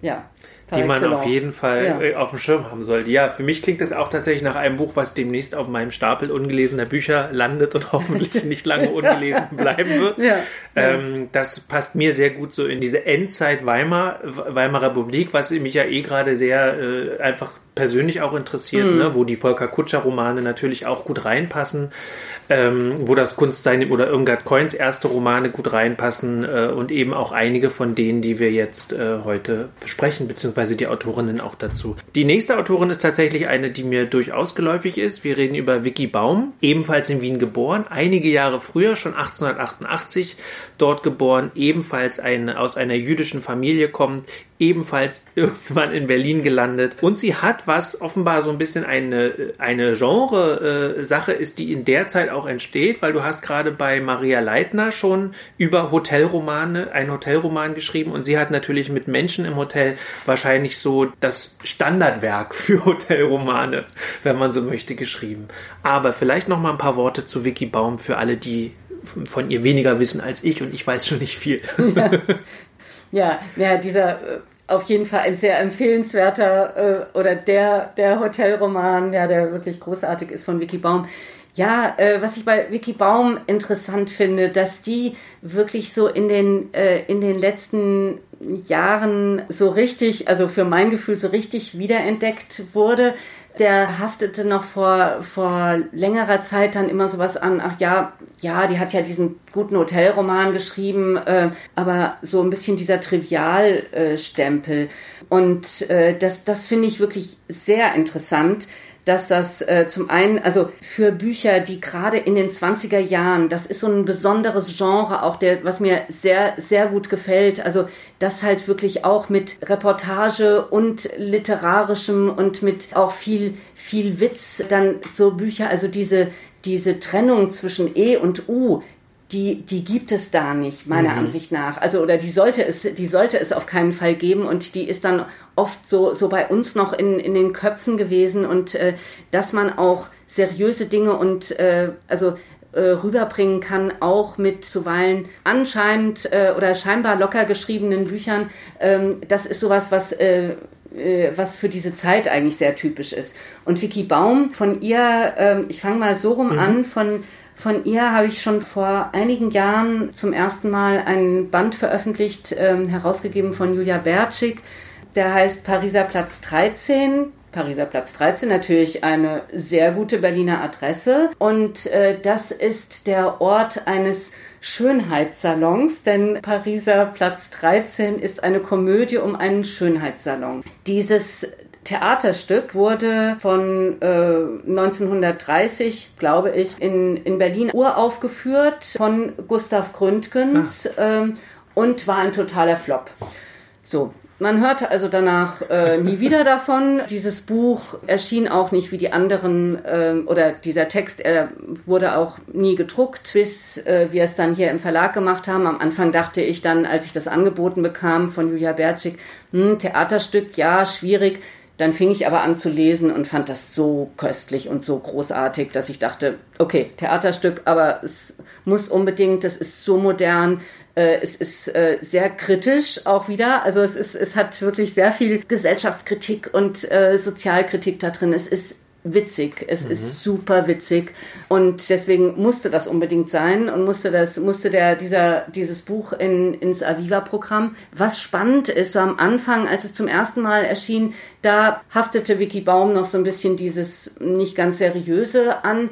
C: ja,
B: die man auf jeden Fall ja. Äh, auf dem Schirm haben sollte. Ja, für mich klingt das auch tatsächlich nach einem Buch, was demnächst auf meinem Stapel ungelesener Bücher landet und <laughs> hoffentlich nicht lange ungelesen <laughs> bleiben wird. Ja. Ähm, das passt mir sehr gut so in diese Endzeit Weimar, Weimarer Republik, was mich ja eh gerade sehr äh, einfach persönlich auch interessiert, mhm. ne? wo die Volker Kutscher Romane natürlich auch gut reinpassen ähm, wo das Kunststein oder Irmgard Coins erste Romane gut reinpassen äh, und eben auch einige von denen, die wir jetzt äh, heute besprechen, beziehungsweise die Autorinnen auch dazu. Die nächste Autorin ist tatsächlich eine, die mir durchaus geläufig ist. Wir reden über Vicky Baum, ebenfalls in Wien geboren, einige Jahre früher, schon 1888, dort geboren, ebenfalls eine, aus einer jüdischen Familie kommt, ebenfalls <laughs> irgendwann in Berlin gelandet. Und sie hat, was offenbar so ein bisschen eine, eine Genre-Sache ist, die in der Zeit auch entsteht, weil du hast gerade bei Maria Leitner schon über Hotelromane, einen Hotelroman geschrieben und sie hat natürlich mit Menschen im Hotel wahrscheinlich so das Standardwerk <laughs> für Hotelromane, wenn man so möchte, geschrieben. Aber vielleicht noch mal ein paar Worte zu Vicky Baum für alle, die von ihr weniger wissen als ich und ich weiß schon nicht viel. <laughs>
C: Ja, ja, ja dieser äh, auf jeden Fall ein sehr empfehlenswerter äh, oder der, der Hotelroman, ja, der wirklich großartig ist von Vicky Baum. Ja, äh, was ich bei Vicky Baum interessant finde, dass die wirklich so in den, äh, in den letzten Jahren so richtig, also für mein Gefühl so richtig wiederentdeckt wurde der haftete noch vor, vor längerer Zeit dann immer sowas an, ach ja, ja, die hat ja diesen guten Hotelroman geschrieben, äh, aber so ein bisschen dieser Trivialstempel. Äh, und äh, das, das finde ich wirklich sehr interessant, dass das äh, zum einen, also für Bücher, die gerade in den 20er Jahren, das ist so ein besonderes Genre auch, der, was mir sehr, sehr gut gefällt. Also das halt wirklich auch mit Reportage und literarischem und mit auch viel, viel Witz, dann so Bücher, also diese, diese Trennung zwischen E und U, die, die gibt es da nicht, meiner mhm. Ansicht nach. Also, oder die sollte es, die sollte es auf keinen Fall geben und die ist dann oft so, so bei uns noch in, in den Köpfen gewesen und äh, dass man auch seriöse Dinge und äh, also äh, rüberbringen kann, auch mit zuweilen anscheinend äh, oder scheinbar locker geschriebenen Büchern. Ähm, das ist sowas, was äh, äh was für diese Zeit eigentlich sehr typisch ist. Und Vicky Baum, von ihr, ähm, ich fange mal so rum mhm. an, von von ihr habe ich schon vor einigen Jahren zum ersten Mal ein Band veröffentlicht, ähm, herausgegeben von Julia Bertschik. Der heißt Pariser Platz 13. Pariser Platz 13, natürlich eine sehr gute Berliner Adresse. Und äh, das ist der Ort eines Schönheitssalons, denn Pariser Platz 13 ist eine Komödie um einen Schönheitssalon. Dieses Theaterstück wurde von äh, 1930, glaube ich, in, in Berlin uraufgeführt von Gustav Gründgens ah. ähm, und war ein totaler Flop. So, man hörte also danach äh, nie wieder <laughs> davon. Dieses Buch erschien auch nicht wie die anderen äh, oder dieser Text er wurde auch nie gedruckt, bis äh, wir es dann hier im Verlag gemacht haben. Am Anfang dachte ich dann, als ich das angeboten bekam von Julia Bertschik, hm, Theaterstück, ja, schwierig. Dann fing ich aber an zu lesen und fand das so köstlich und so großartig, dass ich dachte, okay, Theaterstück, aber es muss unbedingt, das ist so modern, äh, es ist äh, sehr kritisch auch wieder. Also es ist, es hat wirklich sehr viel Gesellschaftskritik und äh, Sozialkritik da drin. Es ist witzig. Es mhm. ist super witzig. Und deswegen musste das unbedingt sein und musste das, musste der, dieser, dieses Buch in, ins Aviva-Programm. Was spannend ist, so am Anfang, als es zum ersten Mal erschien, da haftete Vicky Baum noch so ein bisschen dieses nicht ganz seriöse an.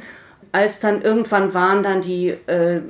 C: Als dann irgendwann waren dann die, äh,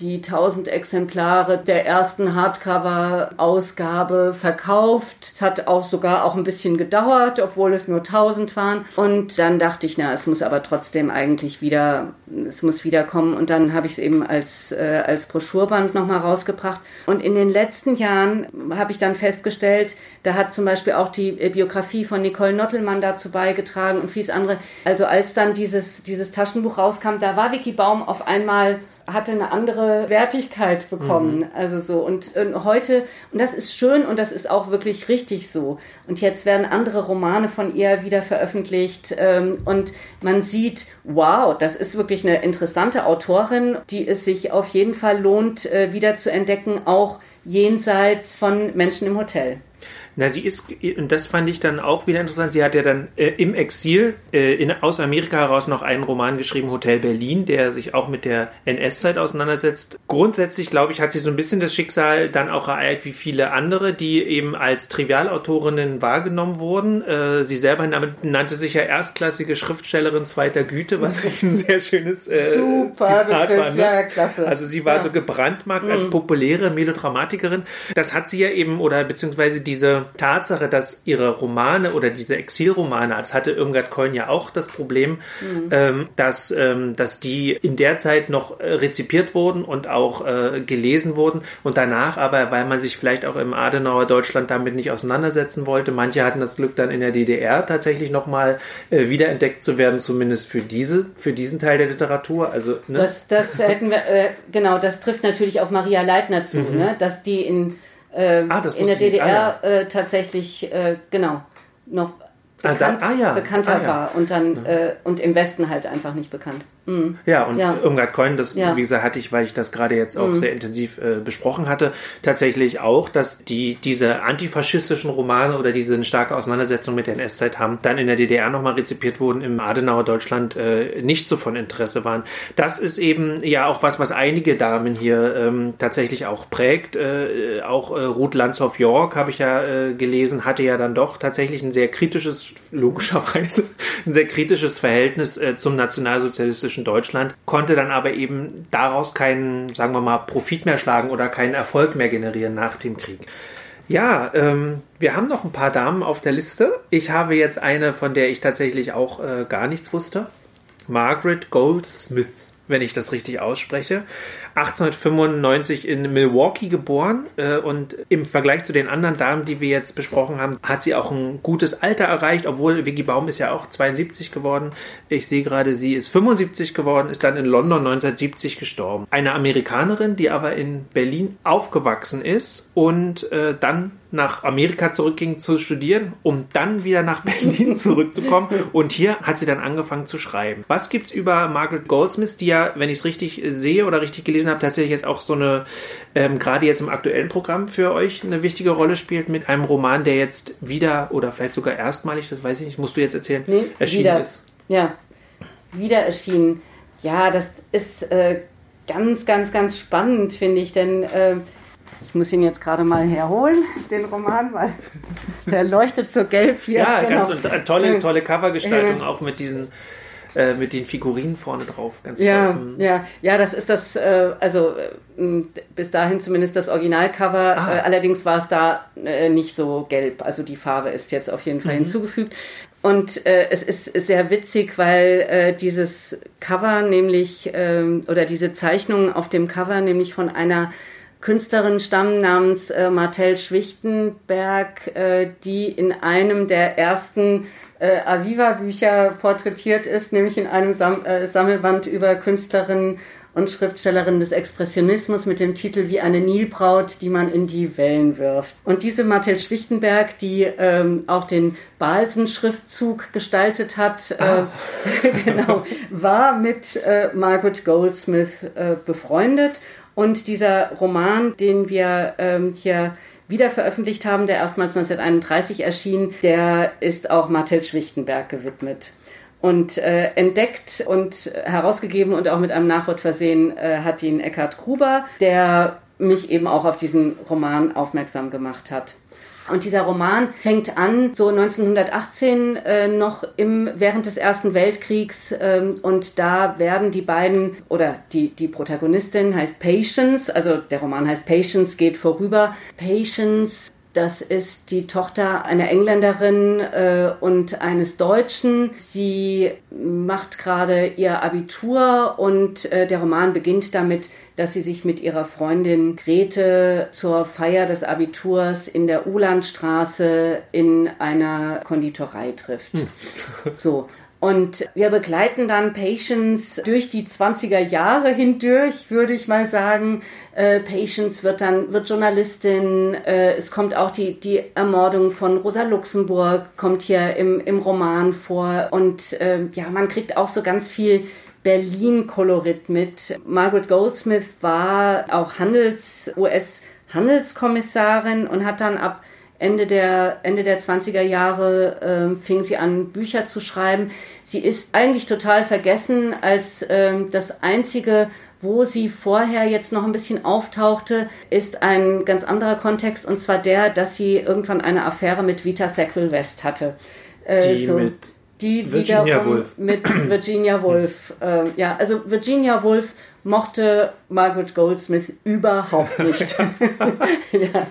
C: die 1000 Exemplare der ersten Hardcover-Ausgabe verkauft. Es hat auch sogar auch ein bisschen gedauert, obwohl es nur 1000 waren. Und dann dachte ich, na, es muss aber trotzdem eigentlich wieder, es muss wiederkommen. Und dann habe ich es eben als, äh, als Broschurband nochmal rausgebracht. Und in den letzten Jahren habe ich dann festgestellt, da hat zum Beispiel auch die Biografie von Nicole Nottelmann dazu beigetragen und vieles andere. Also als dann dieses, dieses Taschenbuch rauskam, da war Vicky Baum auf einmal hatte eine andere Wertigkeit bekommen. Mhm. Also so. Und, und, heute, und das ist schön und das ist auch wirklich richtig so. Und jetzt werden andere Romane von ihr wieder veröffentlicht ähm, und man sieht, wow, das ist wirklich eine interessante Autorin, die es sich auf jeden Fall lohnt, äh, wieder zu entdecken, auch jenseits von Menschen im Hotel.
B: Na, sie ist, und das fand ich dann auch wieder interessant, sie hat ja dann äh, im Exil äh, in, aus Amerika heraus noch einen Roman geschrieben, Hotel Berlin, der sich auch mit der NS-Zeit auseinandersetzt. Grundsätzlich, glaube ich, hat sie so ein bisschen das Schicksal dann auch ereilt wie viele andere, die eben als Trivialautorinnen wahrgenommen wurden. Äh, sie selber nannte sich ja erstklassige Schriftstellerin zweiter Güte, was ich <laughs> ein sehr schönes äh, Super Zitat Begriff. war. Ne? Ja, klasse. Also sie war ja. so gebrandmarkt mhm. als populäre Melodramatikerin. Das hat sie ja eben, oder beziehungsweise diese Tatsache, dass ihre Romane oder diese Exilromane, als hatte Irmgard Keun ja auch das Problem, mhm. ähm, dass, ähm, dass die in der Zeit noch äh, rezipiert wurden und auch äh, gelesen wurden und danach aber, weil man sich vielleicht auch im Adenauer Deutschland damit nicht auseinandersetzen wollte, manche hatten das Glück dann in der DDR tatsächlich nochmal äh, wiederentdeckt zu werden, zumindest für diese, für diesen Teil der Literatur. Also,
C: ne? das, das hätten wir, äh, genau, das trifft natürlich auf Maria Leitner zu, mhm. ne? dass die in äh, ah, in der DDR ah, ja. äh, tatsächlich, äh, genau, noch bekannt, ah, da, ah, ja. bekannter ah, war und dann äh, und im Westen halt einfach nicht bekannt.
B: Mhm. Ja, und ja. Irmgard Coin, das, ja. wie gesagt, hatte ich, weil ich das gerade jetzt auch mhm. sehr intensiv äh, besprochen hatte, tatsächlich auch, dass die, diese antifaschistischen Romane oder diese starke Auseinandersetzung mit der NS-Zeit haben, dann in der DDR nochmal rezipiert wurden, im Adenauer Deutschland äh, nicht so von Interesse waren. Das ist eben ja auch was, was einige Damen hier ähm, tatsächlich auch prägt. Äh, auch äh, Ruth Landshoff York, habe ich ja äh, gelesen, hatte ja dann doch tatsächlich ein sehr kritisches, logischerweise, <laughs> ein sehr kritisches Verhältnis äh, zum nationalsozialistischen zwischen Deutschland, konnte dann aber eben daraus keinen, sagen wir mal, Profit mehr schlagen oder keinen Erfolg mehr generieren nach dem Krieg. Ja, ähm, wir haben noch ein paar Damen auf der Liste. Ich habe jetzt eine, von der ich tatsächlich auch äh, gar nichts wusste. Margaret Goldsmith, wenn ich das richtig ausspreche. 1895 in Milwaukee geboren äh, und im Vergleich zu den anderen Damen, die wir jetzt besprochen haben, hat sie auch ein gutes Alter erreicht, obwohl Vicky Baum ist ja auch 72 geworden. Ich sehe gerade, sie ist 75 geworden, ist dann in London 1970 gestorben. Eine Amerikanerin, die aber in Berlin aufgewachsen ist und äh, dann nach Amerika zurückging zu studieren, um dann wieder nach <laughs> Berlin zurückzukommen. Und hier hat sie dann angefangen zu schreiben. Was gibt's über Margaret Goldsmith, die ja, wenn ich es richtig sehe oder richtig gelesen habe, tatsächlich jetzt auch so eine, ähm, gerade jetzt im aktuellen Programm für euch eine wichtige Rolle spielt mit einem Roman, der jetzt wieder oder vielleicht sogar erstmalig, das weiß ich nicht, musst du jetzt erzählen,
C: nee,
B: erschienen
C: wieder,
B: ist.
C: Ja, wieder erschienen. Ja, das ist äh, ganz, ganz, ganz spannend, finde ich, denn äh, ich muss ihn jetzt gerade mal herholen, den Roman, weil <laughs> der leuchtet so gelb hier.
B: Ja,
C: genau.
B: ganz und tolle, tolle Covergestaltung, auch mit diesen äh, mit den Figurinen vorne drauf. Ganz
C: ja,
B: toll. Mhm.
C: ja, ja, das ist das, äh, also äh, bis dahin zumindest das Originalcover.
B: Ah.
C: Äh, allerdings war es da äh, nicht so gelb. Also die Farbe ist jetzt auf jeden Fall
B: Mhm.
C: hinzugefügt. Und äh, es ist sehr witzig, weil äh, dieses Cover nämlich, ähm, oder diese Zeichnungen auf dem Cover nämlich von einer Künstlerin stammen namens äh, Martell Schwichtenberg, äh, die in einem der ersten äh, Aviva-Bücher porträtiert ist, nämlich in einem Sam äh, Sammelband über Künstlerinnen und Schriftstellerinnen des Expressionismus mit dem Titel Wie eine Nilbraut, die man in die Wellen wirft. Und diese Martell Schwichtenberg, die ähm, auch den Balsen-Schriftzug gestaltet hat,
B: Ah.
C: äh, <laughs> genau, war mit äh, Margaret Goldsmith äh, befreundet. Und dieser Roman, den wir ähm, hier wieder veröffentlicht haben, der erstmals 1931 erschien, der ist auch Martell Schwichtenberg gewidmet. Und äh, entdeckt und herausgegeben und auch mit einem Nachwort versehen äh, hat ihn Eckhard Gruber, der mich eben auch auf diesen Roman aufmerksam gemacht hat. Und dieser Roman fängt an, so 1918 äh, noch im, während des Ersten Weltkriegs. Ähm, und da werden die beiden, oder die, die Protagonistin heißt Patience, also der Roman heißt Patience, geht vorüber. Patience das ist die Tochter einer Engländerin äh, und eines Deutschen. Sie macht gerade ihr Abitur und äh, der Roman beginnt damit, dass sie sich mit ihrer Freundin Grete zur Feier des Abiturs in der Ulandstraße in einer Konditorei trifft. So. Und wir begleiten dann Patience durch die 20er Jahre hindurch, würde ich mal sagen. Äh, Patience wird dann, wird Journalistin. Äh, es kommt auch die, die Ermordung von Rosa Luxemburg, kommt hier im, im Roman vor. Und äh, ja, man kriegt auch so ganz viel Berlin-Kolorit mit. Margaret Goldsmith war auch Handels, US-Handelskommissarin und hat dann ab Ende der, Ende der 20er Jahre äh, fing sie an, Bücher zu schreiben. Sie ist eigentlich total vergessen als ähm, das einzige, wo sie vorher jetzt noch ein bisschen auftauchte, ist ein ganz anderer Kontext und zwar der, dass sie irgendwann eine Affäre mit Vita Sackville West hatte. Äh,
B: Die mit
C: die
B: Virginia
C: wiederum
B: Woolf.
C: mit <clears throat> Virginia Woolf. äh, ja, also Virginia Woolf mochte Margaret Goldsmith überhaupt nicht. <laughs> <laughs> ja.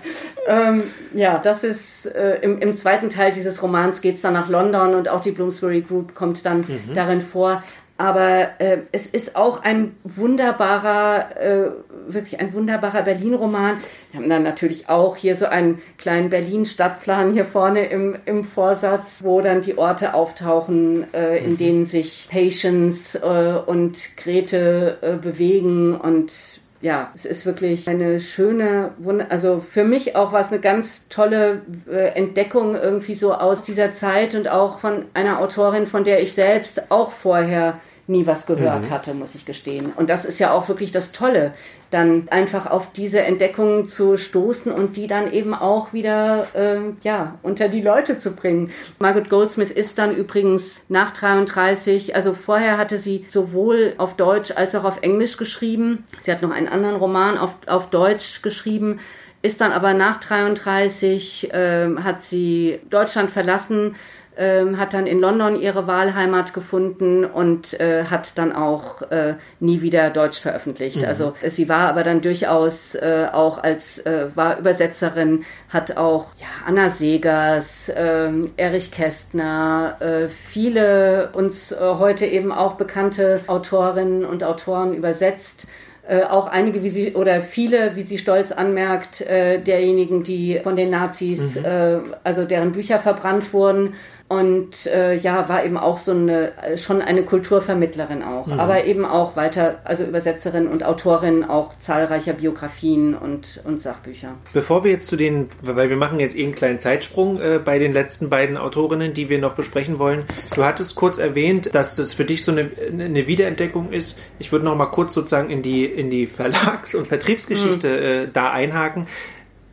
C: Ähm, ja, das ist äh, im, im zweiten Teil dieses Romans geht es dann nach London und auch die Bloomsbury Group kommt dann darin vor. Aber äh, es ist auch ein wunderbarer, äh, wirklich ein wunderbarer Berlin-Roman. Wir haben dann natürlich auch hier so einen kleinen Berlin-Stadtplan hier vorne im, im Vorsatz, wo dann die Orte auftauchen, äh, in denen sich Patience äh, und Grete äh, bewegen und ja, es ist wirklich eine schöne, also für mich auch war es eine ganz tolle äh, Entdeckung irgendwie so aus dieser Zeit und auch von einer Autorin, von der ich selbst auch vorher nie was gehört hatte, muss ich gestehen. Und das ist ja auch wirklich das Tolle, dann einfach auf diese Entdeckungen zu stoßen und die dann eben auch wieder ähm, ja unter die Leute zu bringen. Margaret Goldsmith ist dann übrigens nach 33, also vorher hatte sie sowohl auf Deutsch als auch auf Englisch geschrieben. Sie hat noch einen anderen Roman auf, auf Deutsch geschrieben, ist dann aber nach 33 ähm, hat sie Deutschland verlassen ähm, hat dann in London ihre Wahlheimat gefunden und äh, hat dann auch äh, nie wieder Deutsch veröffentlicht. Mhm. Also sie war aber dann durchaus äh, auch als äh, war Übersetzerin, hat auch ja, Anna Segers, äh, Erich Kästner, äh, viele uns äh, heute eben auch bekannte Autorinnen und Autoren übersetzt. Äh, auch einige, wie sie oder viele, wie sie stolz anmerkt, äh, derjenigen, die von den Nazis, mhm. äh, also deren Bücher verbrannt wurden und äh, ja, war eben auch so eine, schon eine Kulturvermittlerin auch, mhm. aber eben auch weiter, also Übersetzerin und Autorin auch zahlreicher Biografien und, und Sachbücher.
B: Bevor wir jetzt zu den, weil wir machen jetzt eh einen kleinen Zeitsprung äh, bei den letzten beiden Autorinnen, die wir noch besprechen wollen. Du hattest kurz erwähnt, dass das für dich so eine, eine Wiederentdeckung ist. Ich würde noch mal kurz sozusagen in die, in die Verlags- und Vertriebsgeschichte mhm. äh, da einhaken.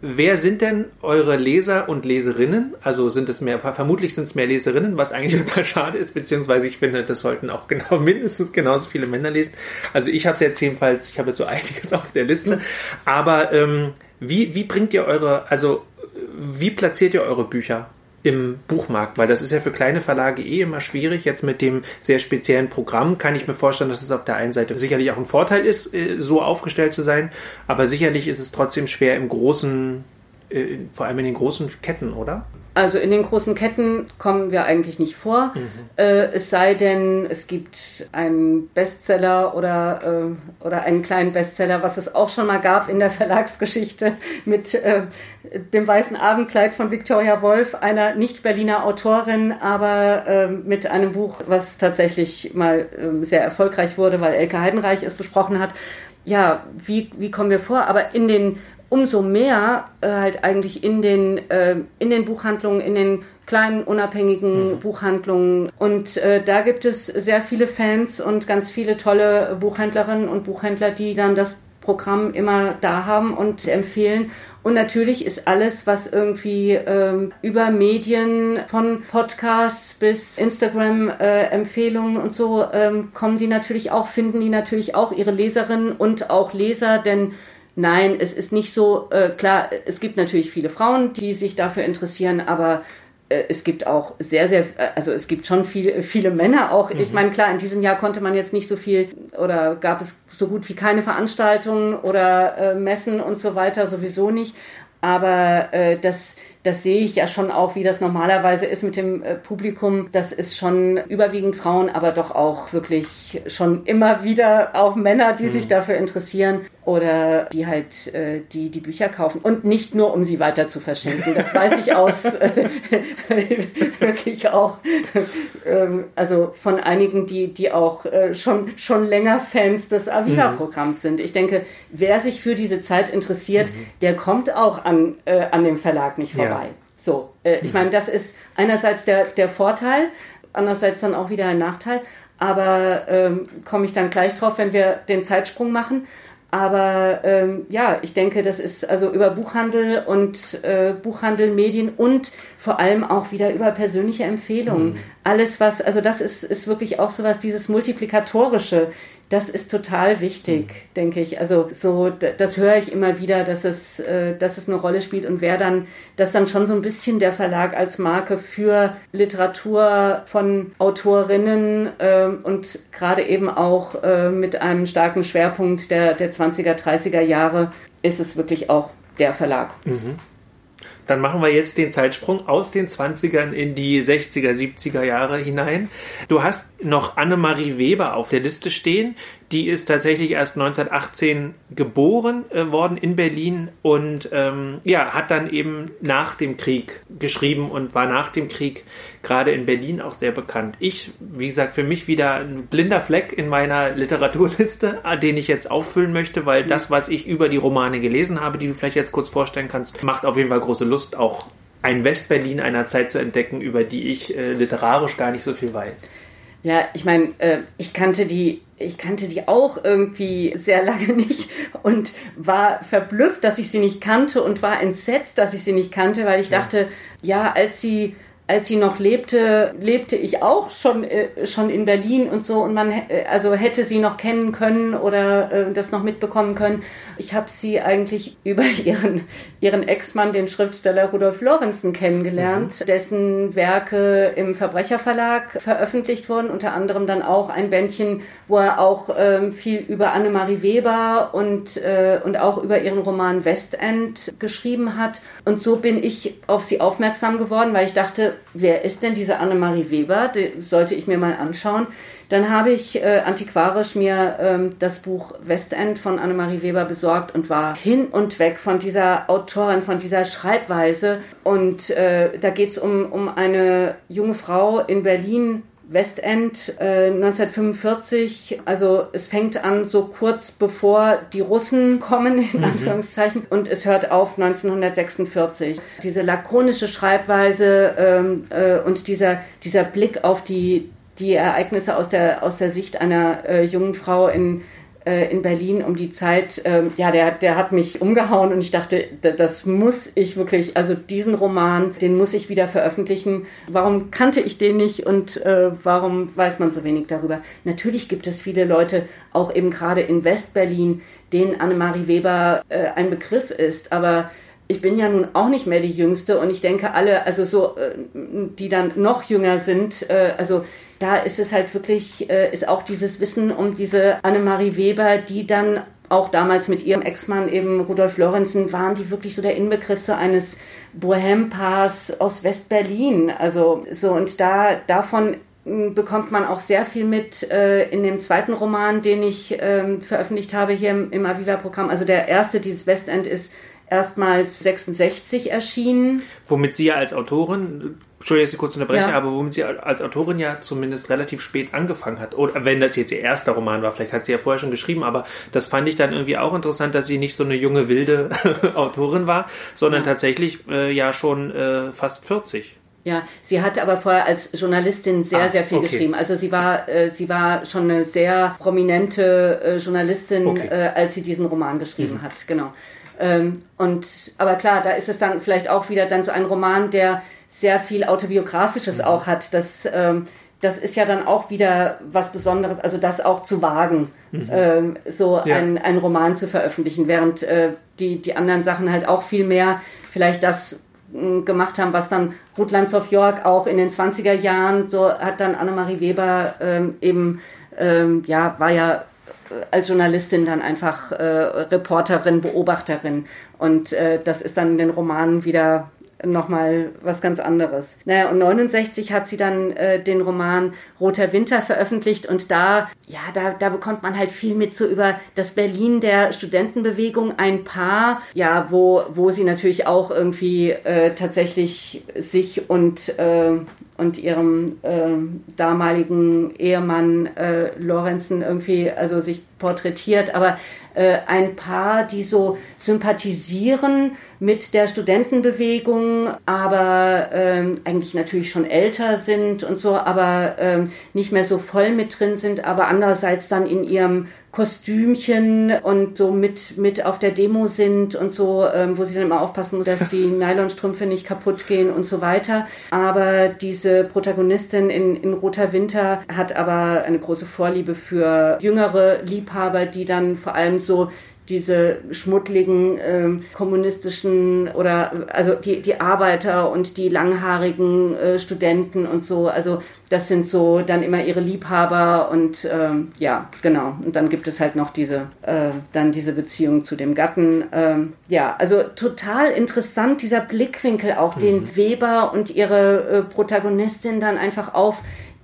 B: Wer sind denn eure Leser und Leserinnen? Also sind es mehr, vermutlich sind es mehr Leserinnen, was eigentlich <laughs> total schade ist, beziehungsweise ich finde, das sollten auch genau <laughs> mindestens genauso viele Männer lesen. Also ich habe es jetzt jedenfalls, ich habe jetzt so <laughs> einiges auf der Liste. Aber ähm, wie, wie bringt ihr eure, also wie platziert ihr eure Bücher? Im Buchmarkt, weil das ist ja für kleine Verlage eh immer schwierig. Jetzt mit dem sehr speziellen Programm kann ich mir vorstellen, dass es auf der einen Seite sicherlich auch ein Vorteil ist, äh, so aufgestellt zu sein, aber sicherlich ist es trotzdem schwer im großen, äh, vor allem in den großen Ketten, oder?
C: Also in den großen Ketten kommen wir eigentlich nicht vor. Mhm. Äh, es sei denn, es gibt einen Bestseller oder, äh, oder einen kleinen Bestseller, was es auch schon mal gab in der <laughs> Verlagsgeschichte mit äh, dem weißen Abendkleid von Victoria Wolf, einer nicht-Berliner Autorin, aber äh, mit einem Buch, was tatsächlich mal äh, sehr erfolgreich wurde, weil Elke Heidenreich es besprochen hat. Ja, wie, wie kommen wir vor? Aber in den umso mehr äh, halt eigentlich in den, äh, in den Buchhandlungen, in den kleinen unabhängigen mhm. Buchhandlungen. Und äh, da gibt es sehr viele Fans und ganz viele tolle Buchhändlerinnen und Buchhändler, die dann das Programm immer da haben und empfehlen. Und natürlich ist alles, was irgendwie ähm, über Medien von Podcasts bis Instagram-Empfehlungen äh, und so ähm, kommen die natürlich auch, finden die natürlich auch ihre Leserinnen und auch Leser, denn Nein, es ist nicht so, äh, klar, es gibt natürlich viele Frauen, die sich dafür interessieren, aber äh, es gibt auch sehr, sehr, äh, also es gibt schon viele, viele Männer auch. Mhm. Ich meine, klar, in diesem Jahr konnte man jetzt nicht so viel oder gab es so gut wie keine Veranstaltungen oder äh, Messen und so weiter, sowieso nicht. Aber äh, das, das sehe ich ja schon auch, wie das normalerweise ist mit dem äh, Publikum. Das ist schon überwiegend Frauen, aber doch auch wirklich schon immer wieder auch Männer, die mhm. sich dafür interessieren oder die halt äh, die die Bücher kaufen und nicht nur um sie weiter zu verschenken. Das weiß ich aus <laughs> äh, <laughs> wirklich auch äh, also von einigen, die die auch äh, schon schon länger Fans des Aviva Programms mhm. sind. Ich denke, wer sich für diese Zeit interessiert, mhm. der kommt auch an äh, an dem Verlag nicht vorbei. Ja. So, äh, ich mhm. meine, das ist einerseits der der Vorteil, andererseits dann auch wieder ein Nachteil. Aber ähm, komme ich dann gleich drauf, wenn wir den Zeitsprung machen. Aber ähm, ja, ich denke, das ist also über Buchhandel und äh, Buchhandel, Medien und vor allem auch wieder über persönliche Empfehlungen. Mhm. Alles, was, also das ist, ist wirklich auch so was, dieses Multiplikatorische, das ist total wichtig, mhm. denke ich. Also so, das höre ich immer wieder, dass es, äh, dass es eine Rolle spielt und wer dann, dass dann schon so ein bisschen der Verlag als Marke für Literatur von Autorinnen äh, und gerade eben auch äh, mit einem starken Schwerpunkt der, der 20er, 30er Jahre ist es wirklich auch der Verlag.
B: Mhm. Dann machen wir jetzt den Zeitsprung aus den 20ern in die 60er, 70er Jahre hinein. Du hast noch Annemarie Weber auf der Liste stehen. Die ist tatsächlich erst 1918 geboren äh, worden in Berlin und ähm, ja, hat dann eben nach dem Krieg geschrieben und war nach dem Krieg gerade in Berlin auch sehr bekannt. Ich, wie gesagt, für mich wieder ein blinder Fleck in meiner Literaturliste, äh, den ich jetzt auffüllen möchte, weil das, was ich über die Romane gelesen habe, die du vielleicht jetzt kurz vorstellen kannst, macht auf jeden Fall große Lust, auch ein Westberlin einer Zeit zu entdecken, über die ich äh, literarisch gar nicht so viel weiß.
C: Ja, ich meine, äh, ich kannte die, ich kannte die auch irgendwie sehr lange <laughs> nicht und war verblüfft, dass ich sie nicht kannte und war entsetzt, dass ich sie nicht kannte, weil ich dachte, ja, als sie als sie noch lebte, lebte ich auch schon, äh, schon in Berlin und so und man äh, also hätte sie noch kennen können oder äh, das noch mitbekommen können. Ich habe sie eigentlich <laughs> über ihren, ihren Ex-Mann, den Schriftsteller Rudolf Lorenzen, kennengelernt, mhm. dessen Werke im Verbrecherverlag veröffentlicht wurden, unter anderem dann auch ein Bändchen, wo er auch ähm, viel über Annemarie Weber und, äh, und auch über ihren Roman Westend geschrieben hat. Und so bin ich auf sie aufmerksam geworden, weil ich dachte, wer ist denn diese Annemarie Weber? Die sollte ich mir mal anschauen. Dann habe ich äh, antiquarisch mir ähm, das Buch Westend von Annemarie Weber besorgt und war hin und weg von dieser Autorin, von dieser Schreibweise. Und äh, da geht es um, um eine junge Frau in Berlin, Westend äh, 1945, also es fängt an so kurz bevor die Russen kommen, in mhm. Anführungszeichen, und es hört auf 1946. Diese lakonische Schreibweise ähm, äh, und dieser, dieser Blick auf die, die Ereignisse aus der, aus der Sicht einer äh, jungen Frau in in Berlin um die Zeit, ähm, ja, der, der hat mich umgehauen und ich dachte, das muss ich wirklich, also diesen Roman, den muss ich wieder veröffentlichen. Warum kannte ich den nicht und äh, warum weiß man so wenig darüber? Natürlich gibt es viele Leute, auch eben gerade in Westberlin, denen Annemarie Weber äh, ein Begriff ist, aber ich bin ja nun auch nicht mehr die Jüngste und ich denke alle, also so, äh, die dann noch jünger sind, äh, also da ist es halt wirklich, äh, ist auch dieses Wissen um diese Annemarie Weber, die dann auch damals mit ihrem Ex-Mann eben Rudolf Lorenzen waren die wirklich so der Inbegriff so eines Bohem-Paars aus West-Berlin. Also so und da davon hm, bekommt man auch sehr viel mit äh, in dem zweiten Roman, den ich ähm, veröffentlicht habe hier im, im Aviva-Programm. Also der erste, dieses Westend, ist erstmals 66 erschienen.
B: Womit Sie ja als Autorin Entschuldigung, dass ich kurz unterbreche, ja. aber womit sie als Autorin ja zumindest relativ spät angefangen hat. Oder wenn das jetzt ihr erster Roman war, vielleicht hat sie ja vorher schon geschrieben, aber das fand ich dann irgendwie auch interessant, dass sie nicht so eine junge, wilde <laughs> Autorin war, sondern ja. tatsächlich äh, ja schon äh, fast 40.
C: Ja, sie hat aber vorher als Journalistin sehr, ah, sehr viel okay. geschrieben. Also sie war, äh, sie war schon eine sehr prominente äh, Journalistin, okay. äh, als sie diesen Roman geschrieben mhm. hat. Genau. Ähm, und aber klar, da ist es dann vielleicht auch wieder dann so ein Roman, der sehr viel autobiografisches mhm. auch hat. Das, ähm, das ist ja dann auch wieder was Besonderes, also das auch zu wagen, mhm. ähm, so ja. ein, ein Roman zu veröffentlichen, während äh, die, die anderen Sachen halt auch viel mehr vielleicht das äh, gemacht haben, was dann Ruth Landsdorf York auch in den 20er Jahren, so hat dann Annemarie Weber ähm, eben, ähm, ja, war ja äh, als Journalistin dann einfach äh, Reporterin, Beobachterin. Und äh, das ist dann in den Romanen wieder nochmal was ganz anderes. Naja, und 69 hat sie dann äh, den Roman Roter Winter veröffentlicht und da, ja, da, da bekommt man halt viel mit so über das Berlin der Studentenbewegung, ein Paar, ja, wo, wo sie natürlich auch irgendwie äh, tatsächlich sich und, äh, und ihrem äh, damaligen Ehemann äh, Lorenzen irgendwie, also sich porträtiert, aber äh, ein Paar, die so sympathisieren mit der Studentenbewegung, aber ähm, eigentlich natürlich schon älter sind und so, aber ähm, nicht mehr so voll mit drin sind, aber andererseits dann in ihrem Kostümchen und so mit, mit auf der Demo sind und so, ähm, wo sie dann immer aufpassen muss, dass die <laughs> Nylonstrümpfe nicht kaputt gehen und so weiter. Aber diese Protagonistin in, in Roter Winter hat aber eine große Vorliebe für jüngere Liebhaber, die dann vor allem so diese schmuddligen äh, kommunistischen oder also die, die Arbeiter und die langhaarigen äh, Studenten und so. Also das sind so dann immer ihre Liebhaber und ähm, ja, genau. Und dann gibt es halt noch diese, äh, dann diese Beziehung zu dem Gatten. Ähm, ja, also total interessant dieser Blickwinkel auch, mhm. den Weber und ihre äh, Protagonistin dann einfach auf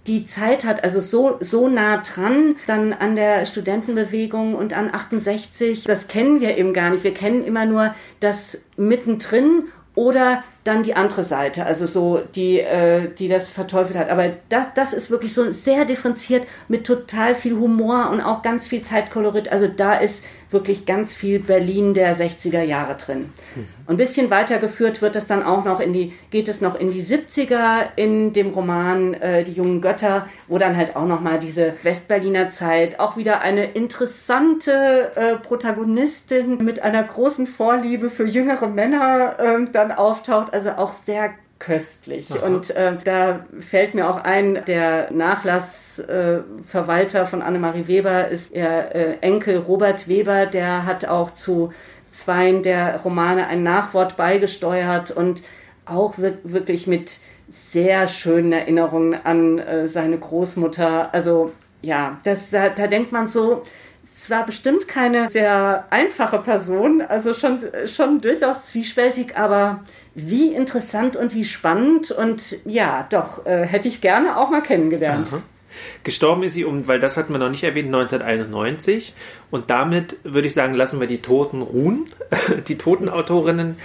C: die Zeit hat, also so, so nah dran, dann an der Studentenbewegung und an 68, das kennen wir eben gar nicht. Wir kennen immer nur das mittendrin oder dann die andere Seite, also so die, äh, die das verteufelt hat. Aber das, das ist wirklich so sehr differenziert mit total viel Humor und auch ganz viel Zeitkolorit. Also da ist wirklich ganz viel Berlin der 60er Jahre drin. Mhm. Und ein bisschen weitergeführt wird es dann auch noch in die, geht es noch in die 70er in dem Roman äh, Die jungen Götter, wo dann halt auch nochmal diese Westberliner Zeit, auch wieder eine interessante äh, Protagonistin mit einer großen Vorliebe für jüngere Männer äh, dann auftaucht. Also auch sehr köstlich. Aha. Und äh, da fällt mir auch ein, der Nachlassverwalter äh, von Annemarie Weber ist ihr äh, Enkel Robert Weber, der hat auch zu zweien der Romane ein Nachwort beigesteuert und auch wirklich mit sehr schönen Erinnerungen an äh, seine Großmutter. Also ja, das, da, da denkt man so, es war bestimmt keine sehr einfache Person, also schon, schon durchaus zwiespältig, aber wie interessant und wie spannend und ja, doch, äh, hätte ich gerne auch mal kennengelernt. Aha.
B: Gestorben ist sie um, weil das hatten wir noch nicht erwähnt, 1991. Und damit würde ich sagen, lassen wir die Toten ruhen. <laughs> Die Totenautorinnen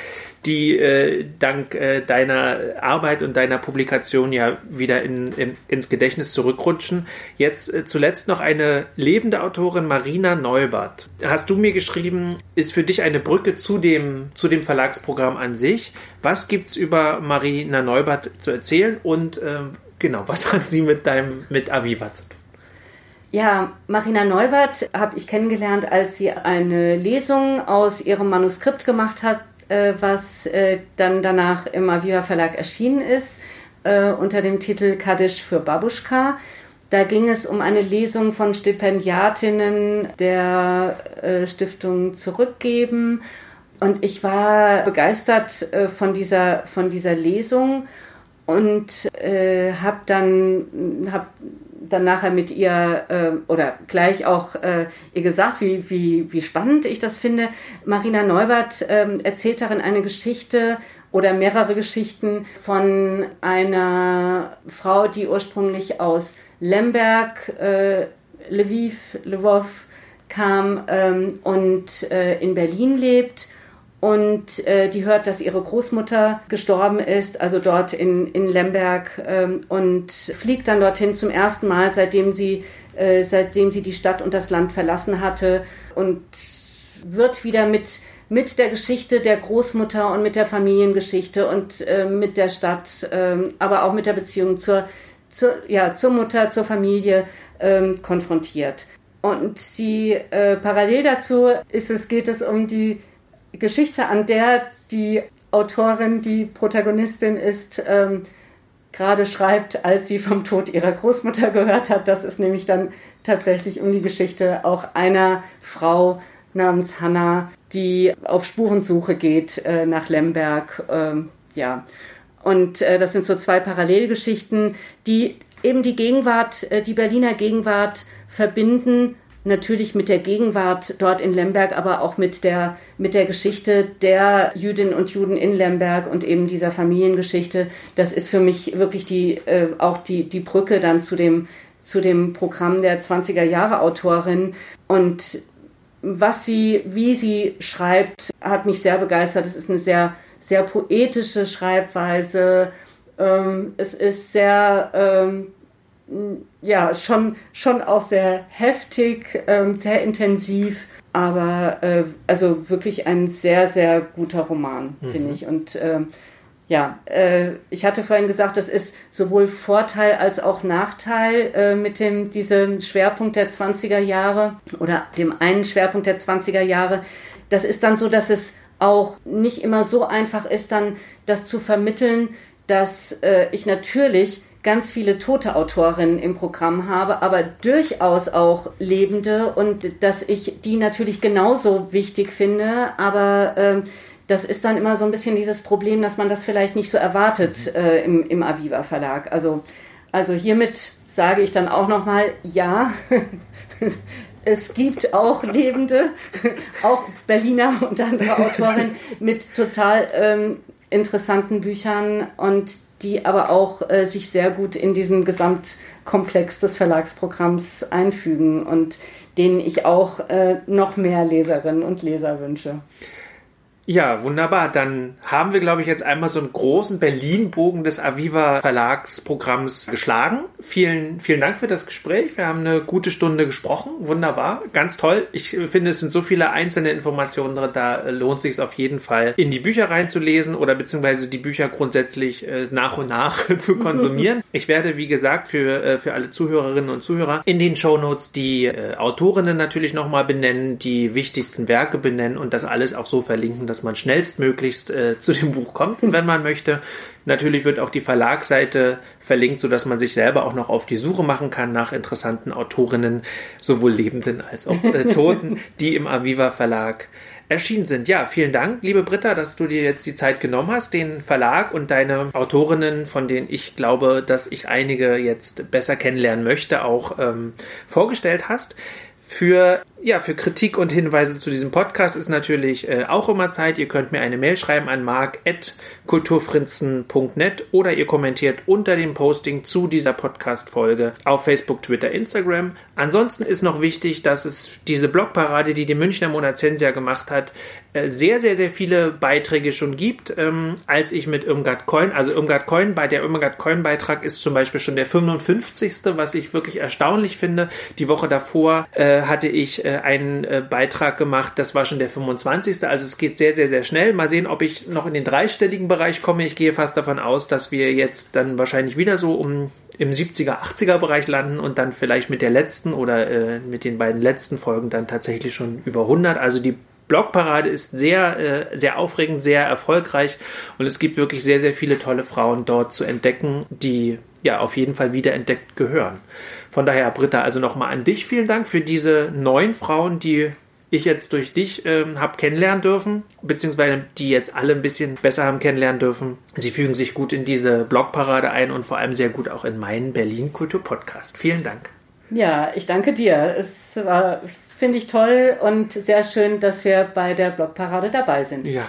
B: die äh, dank äh, deiner Arbeit und deiner Publikation ja wieder in, in, ins Gedächtnis zurückrutschen. Jetzt äh, zuletzt noch eine lebende Autorin, Marina Neubert. Hast du mir geschrieben, ist für dich eine Brücke zu dem, zu dem Verlagsprogramm an sich. Was gibt's über Marina Neubert zu erzählen und äh, genau, was hat sie mit deinem, mit Aviva zu tun?
C: Ja, Marina Neubert habe ich kennengelernt, als sie eine Lesung aus ihrem Manuskript gemacht hat äh, was äh, dann danach im Aviva Verlag erschienen ist, äh, unter dem Titel Kaddisch für Babuschka. Da ging es um eine Lesung von Stipendiatinnen der äh, Stiftung Zurückgeben. Und ich war begeistert äh, von, dieser, von dieser Lesung und äh, habe dann hab dann nachher mit ihr äh, oder gleich auch äh, ihr gesagt, wie, wie, wie spannend ich das finde. Marina Neubert äh, erzählt darin eine Geschichte oder mehrere Geschichten von einer Frau, die ursprünglich aus Lemberg, äh, Lviv, Lvov kam ähm, und äh, in Berlin lebt und äh, die hört, dass ihre Großmutter gestorben ist, also dort in, in Lemberg ähm, und fliegt dann dorthin zum ersten Mal, seitdem sie, äh, seitdem sie die Stadt und das Land verlassen hatte und wird wieder mit, mit der Geschichte der Großmutter und mit der Familiengeschichte und äh, mit der Stadt, äh, aber auch mit der Beziehung zur, zur, ja, zur Mutter, zur Familie äh, konfrontiert. Und sie äh, parallel dazu ist es, geht es um die Geschichte, an der die Autorin, die Protagonistin ist, ähm, gerade schreibt, als sie vom Tod ihrer Großmutter gehört hat. Das ist nämlich dann tatsächlich um die Geschichte auch einer Frau namens Hannah, die auf Spurensuche geht äh, nach Lemberg. Ähm, ja. Und äh, das sind so zwei Parallelgeschichten, die eben die Gegenwart, äh, die Berliner Gegenwart verbinden natürlich mit der Gegenwart dort in Lemberg, aber auch mit der, mit der Geschichte der Jüdinnen und Juden in Lemberg und eben dieser Familiengeschichte. Das ist für mich wirklich die, äh, auch die, die Brücke dann zu dem, zu dem Programm der 20er Jahre Autorin. Und was sie, wie sie schreibt, hat mich sehr begeistert. Es ist eine sehr, sehr poetische Schreibweise. Ähm, es ist sehr, ähm, ja, schon, schon auch sehr heftig, ähm, sehr intensiv, aber äh, also wirklich ein sehr, sehr guter Roman, mhm. finde ich. Und äh, ja, äh, ich hatte vorhin gesagt, das ist sowohl Vorteil als auch Nachteil äh, mit dem diesem Schwerpunkt der 20er Jahre oder dem einen Schwerpunkt der 20er Jahre. Das ist dann so, dass es auch nicht immer so einfach ist, dann das zu vermitteln, dass äh, ich natürlich ganz viele tote Autorinnen im Programm habe, aber durchaus auch lebende und dass ich die natürlich genauso wichtig finde, aber ähm, das ist dann immer so ein bisschen dieses Problem, dass man das vielleicht nicht so erwartet äh, im, im Aviva Verlag. Also, also hiermit sage ich dann auch nochmal, ja, <laughs> es gibt auch lebende, <laughs> auch Berliner und andere Autorinnen mit total ähm, interessanten Büchern und die aber auch äh, sich sehr gut in diesen Gesamtkomplex des Verlagsprogramms einfügen und denen ich auch äh, noch mehr Leserinnen und Leser wünsche.
B: Ja, wunderbar. Dann haben wir, glaube ich, jetzt einmal so einen großen Berlin-Bogen des Aviva Verlagsprogramms geschlagen. Vielen, vielen Dank für das Gespräch. Wir haben eine gute Stunde gesprochen. Wunderbar. Ganz toll. Ich finde, es sind so viele einzelne Informationen drin. Da lohnt sich es auf jeden Fall, in die Bücher reinzulesen oder beziehungsweise die Bücher grundsätzlich äh, nach und nach <laughs> zu konsumieren. <laughs> Ich werde, wie gesagt, für, äh, für alle Zuhörerinnen und Zuhörer in den Shownotes die äh, Autorinnen natürlich nochmal benennen, die wichtigsten Werke benennen und das alles auch so verlinken, dass man schnellstmöglichst äh, <laughs> zu dem Buch kommt, wenn man möchte. Natürlich wird auch die Verlagsseite verlinkt, sodass man sich selber auch noch auf die Suche machen kann nach interessanten Autorinnen, sowohl Lebenden als auch äh, <laughs> Toten, die im Aviva Verlag erschienen sind. Ja, vielen Dank, liebe Britta, dass du dir jetzt die Zeit genommen hast, den Verlag und deine Autorinnen, von denen ich glaube, dass ich einige jetzt besser kennenlernen möchte, auch ähm, vorgestellt hast. Für ja, für Kritik und Hinweise zu diesem Podcast ist natürlich äh, auch immer Zeit. Ihr könnt mir eine Mail schreiben an mark.kulturfrinzen.net oder ihr kommentiert unter dem Posting zu dieser Podcast-Folge auf Facebook, Twitter, Instagram. Ansonsten ist noch wichtig, dass es diese Blogparade, die die Münchner Monazensia gemacht hat, äh, sehr, sehr, sehr viele Beiträge schon gibt. Ähm, als ich mit Irmgard Coin, also Irmgard Coin, bei der Irmgard Coin Beitrag ist zum Beispiel schon der 55. was ich wirklich erstaunlich finde. Die Woche davor äh, hatte ich äh, einen äh, Beitrag gemacht, das war schon der 25. Also es geht sehr, sehr, sehr schnell. Mal sehen, ob ich noch in den dreistelligen Bereich komme. Ich gehe fast davon aus, dass wir jetzt dann wahrscheinlich wieder so um im 70er, 80er Bereich landen und dann vielleicht mit der letzten oder äh, mit den beiden letzten Folgen dann tatsächlich schon über 100. Also die Blogparade ist sehr, äh, sehr aufregend, sehr erfolgreich und es gibt wirklich sehr, sehr viele tolle Frauen dort zu entdecken, die ja auf jeden Fall wiederentdeckt gehören. Von daher, Britta, also nochmal an dich vielen Dank für diese neun Frauen, die ich jetzt durch dich ähm, habe kennenlernen dürfen, beziehungsweise die jetzt alle ein bisschen besser haben kennenlernen dürfen. Sie fügen sich gut in diese Blogparade ein und vor allem sehr gut auch in meinen Berlin Kultur Podcast. Vielen Dank.
C: Ja, ich danke dir. Es war Finde ich toll und sehr schön, dass wir bei der Blogparade dabei sind.
B: Ja.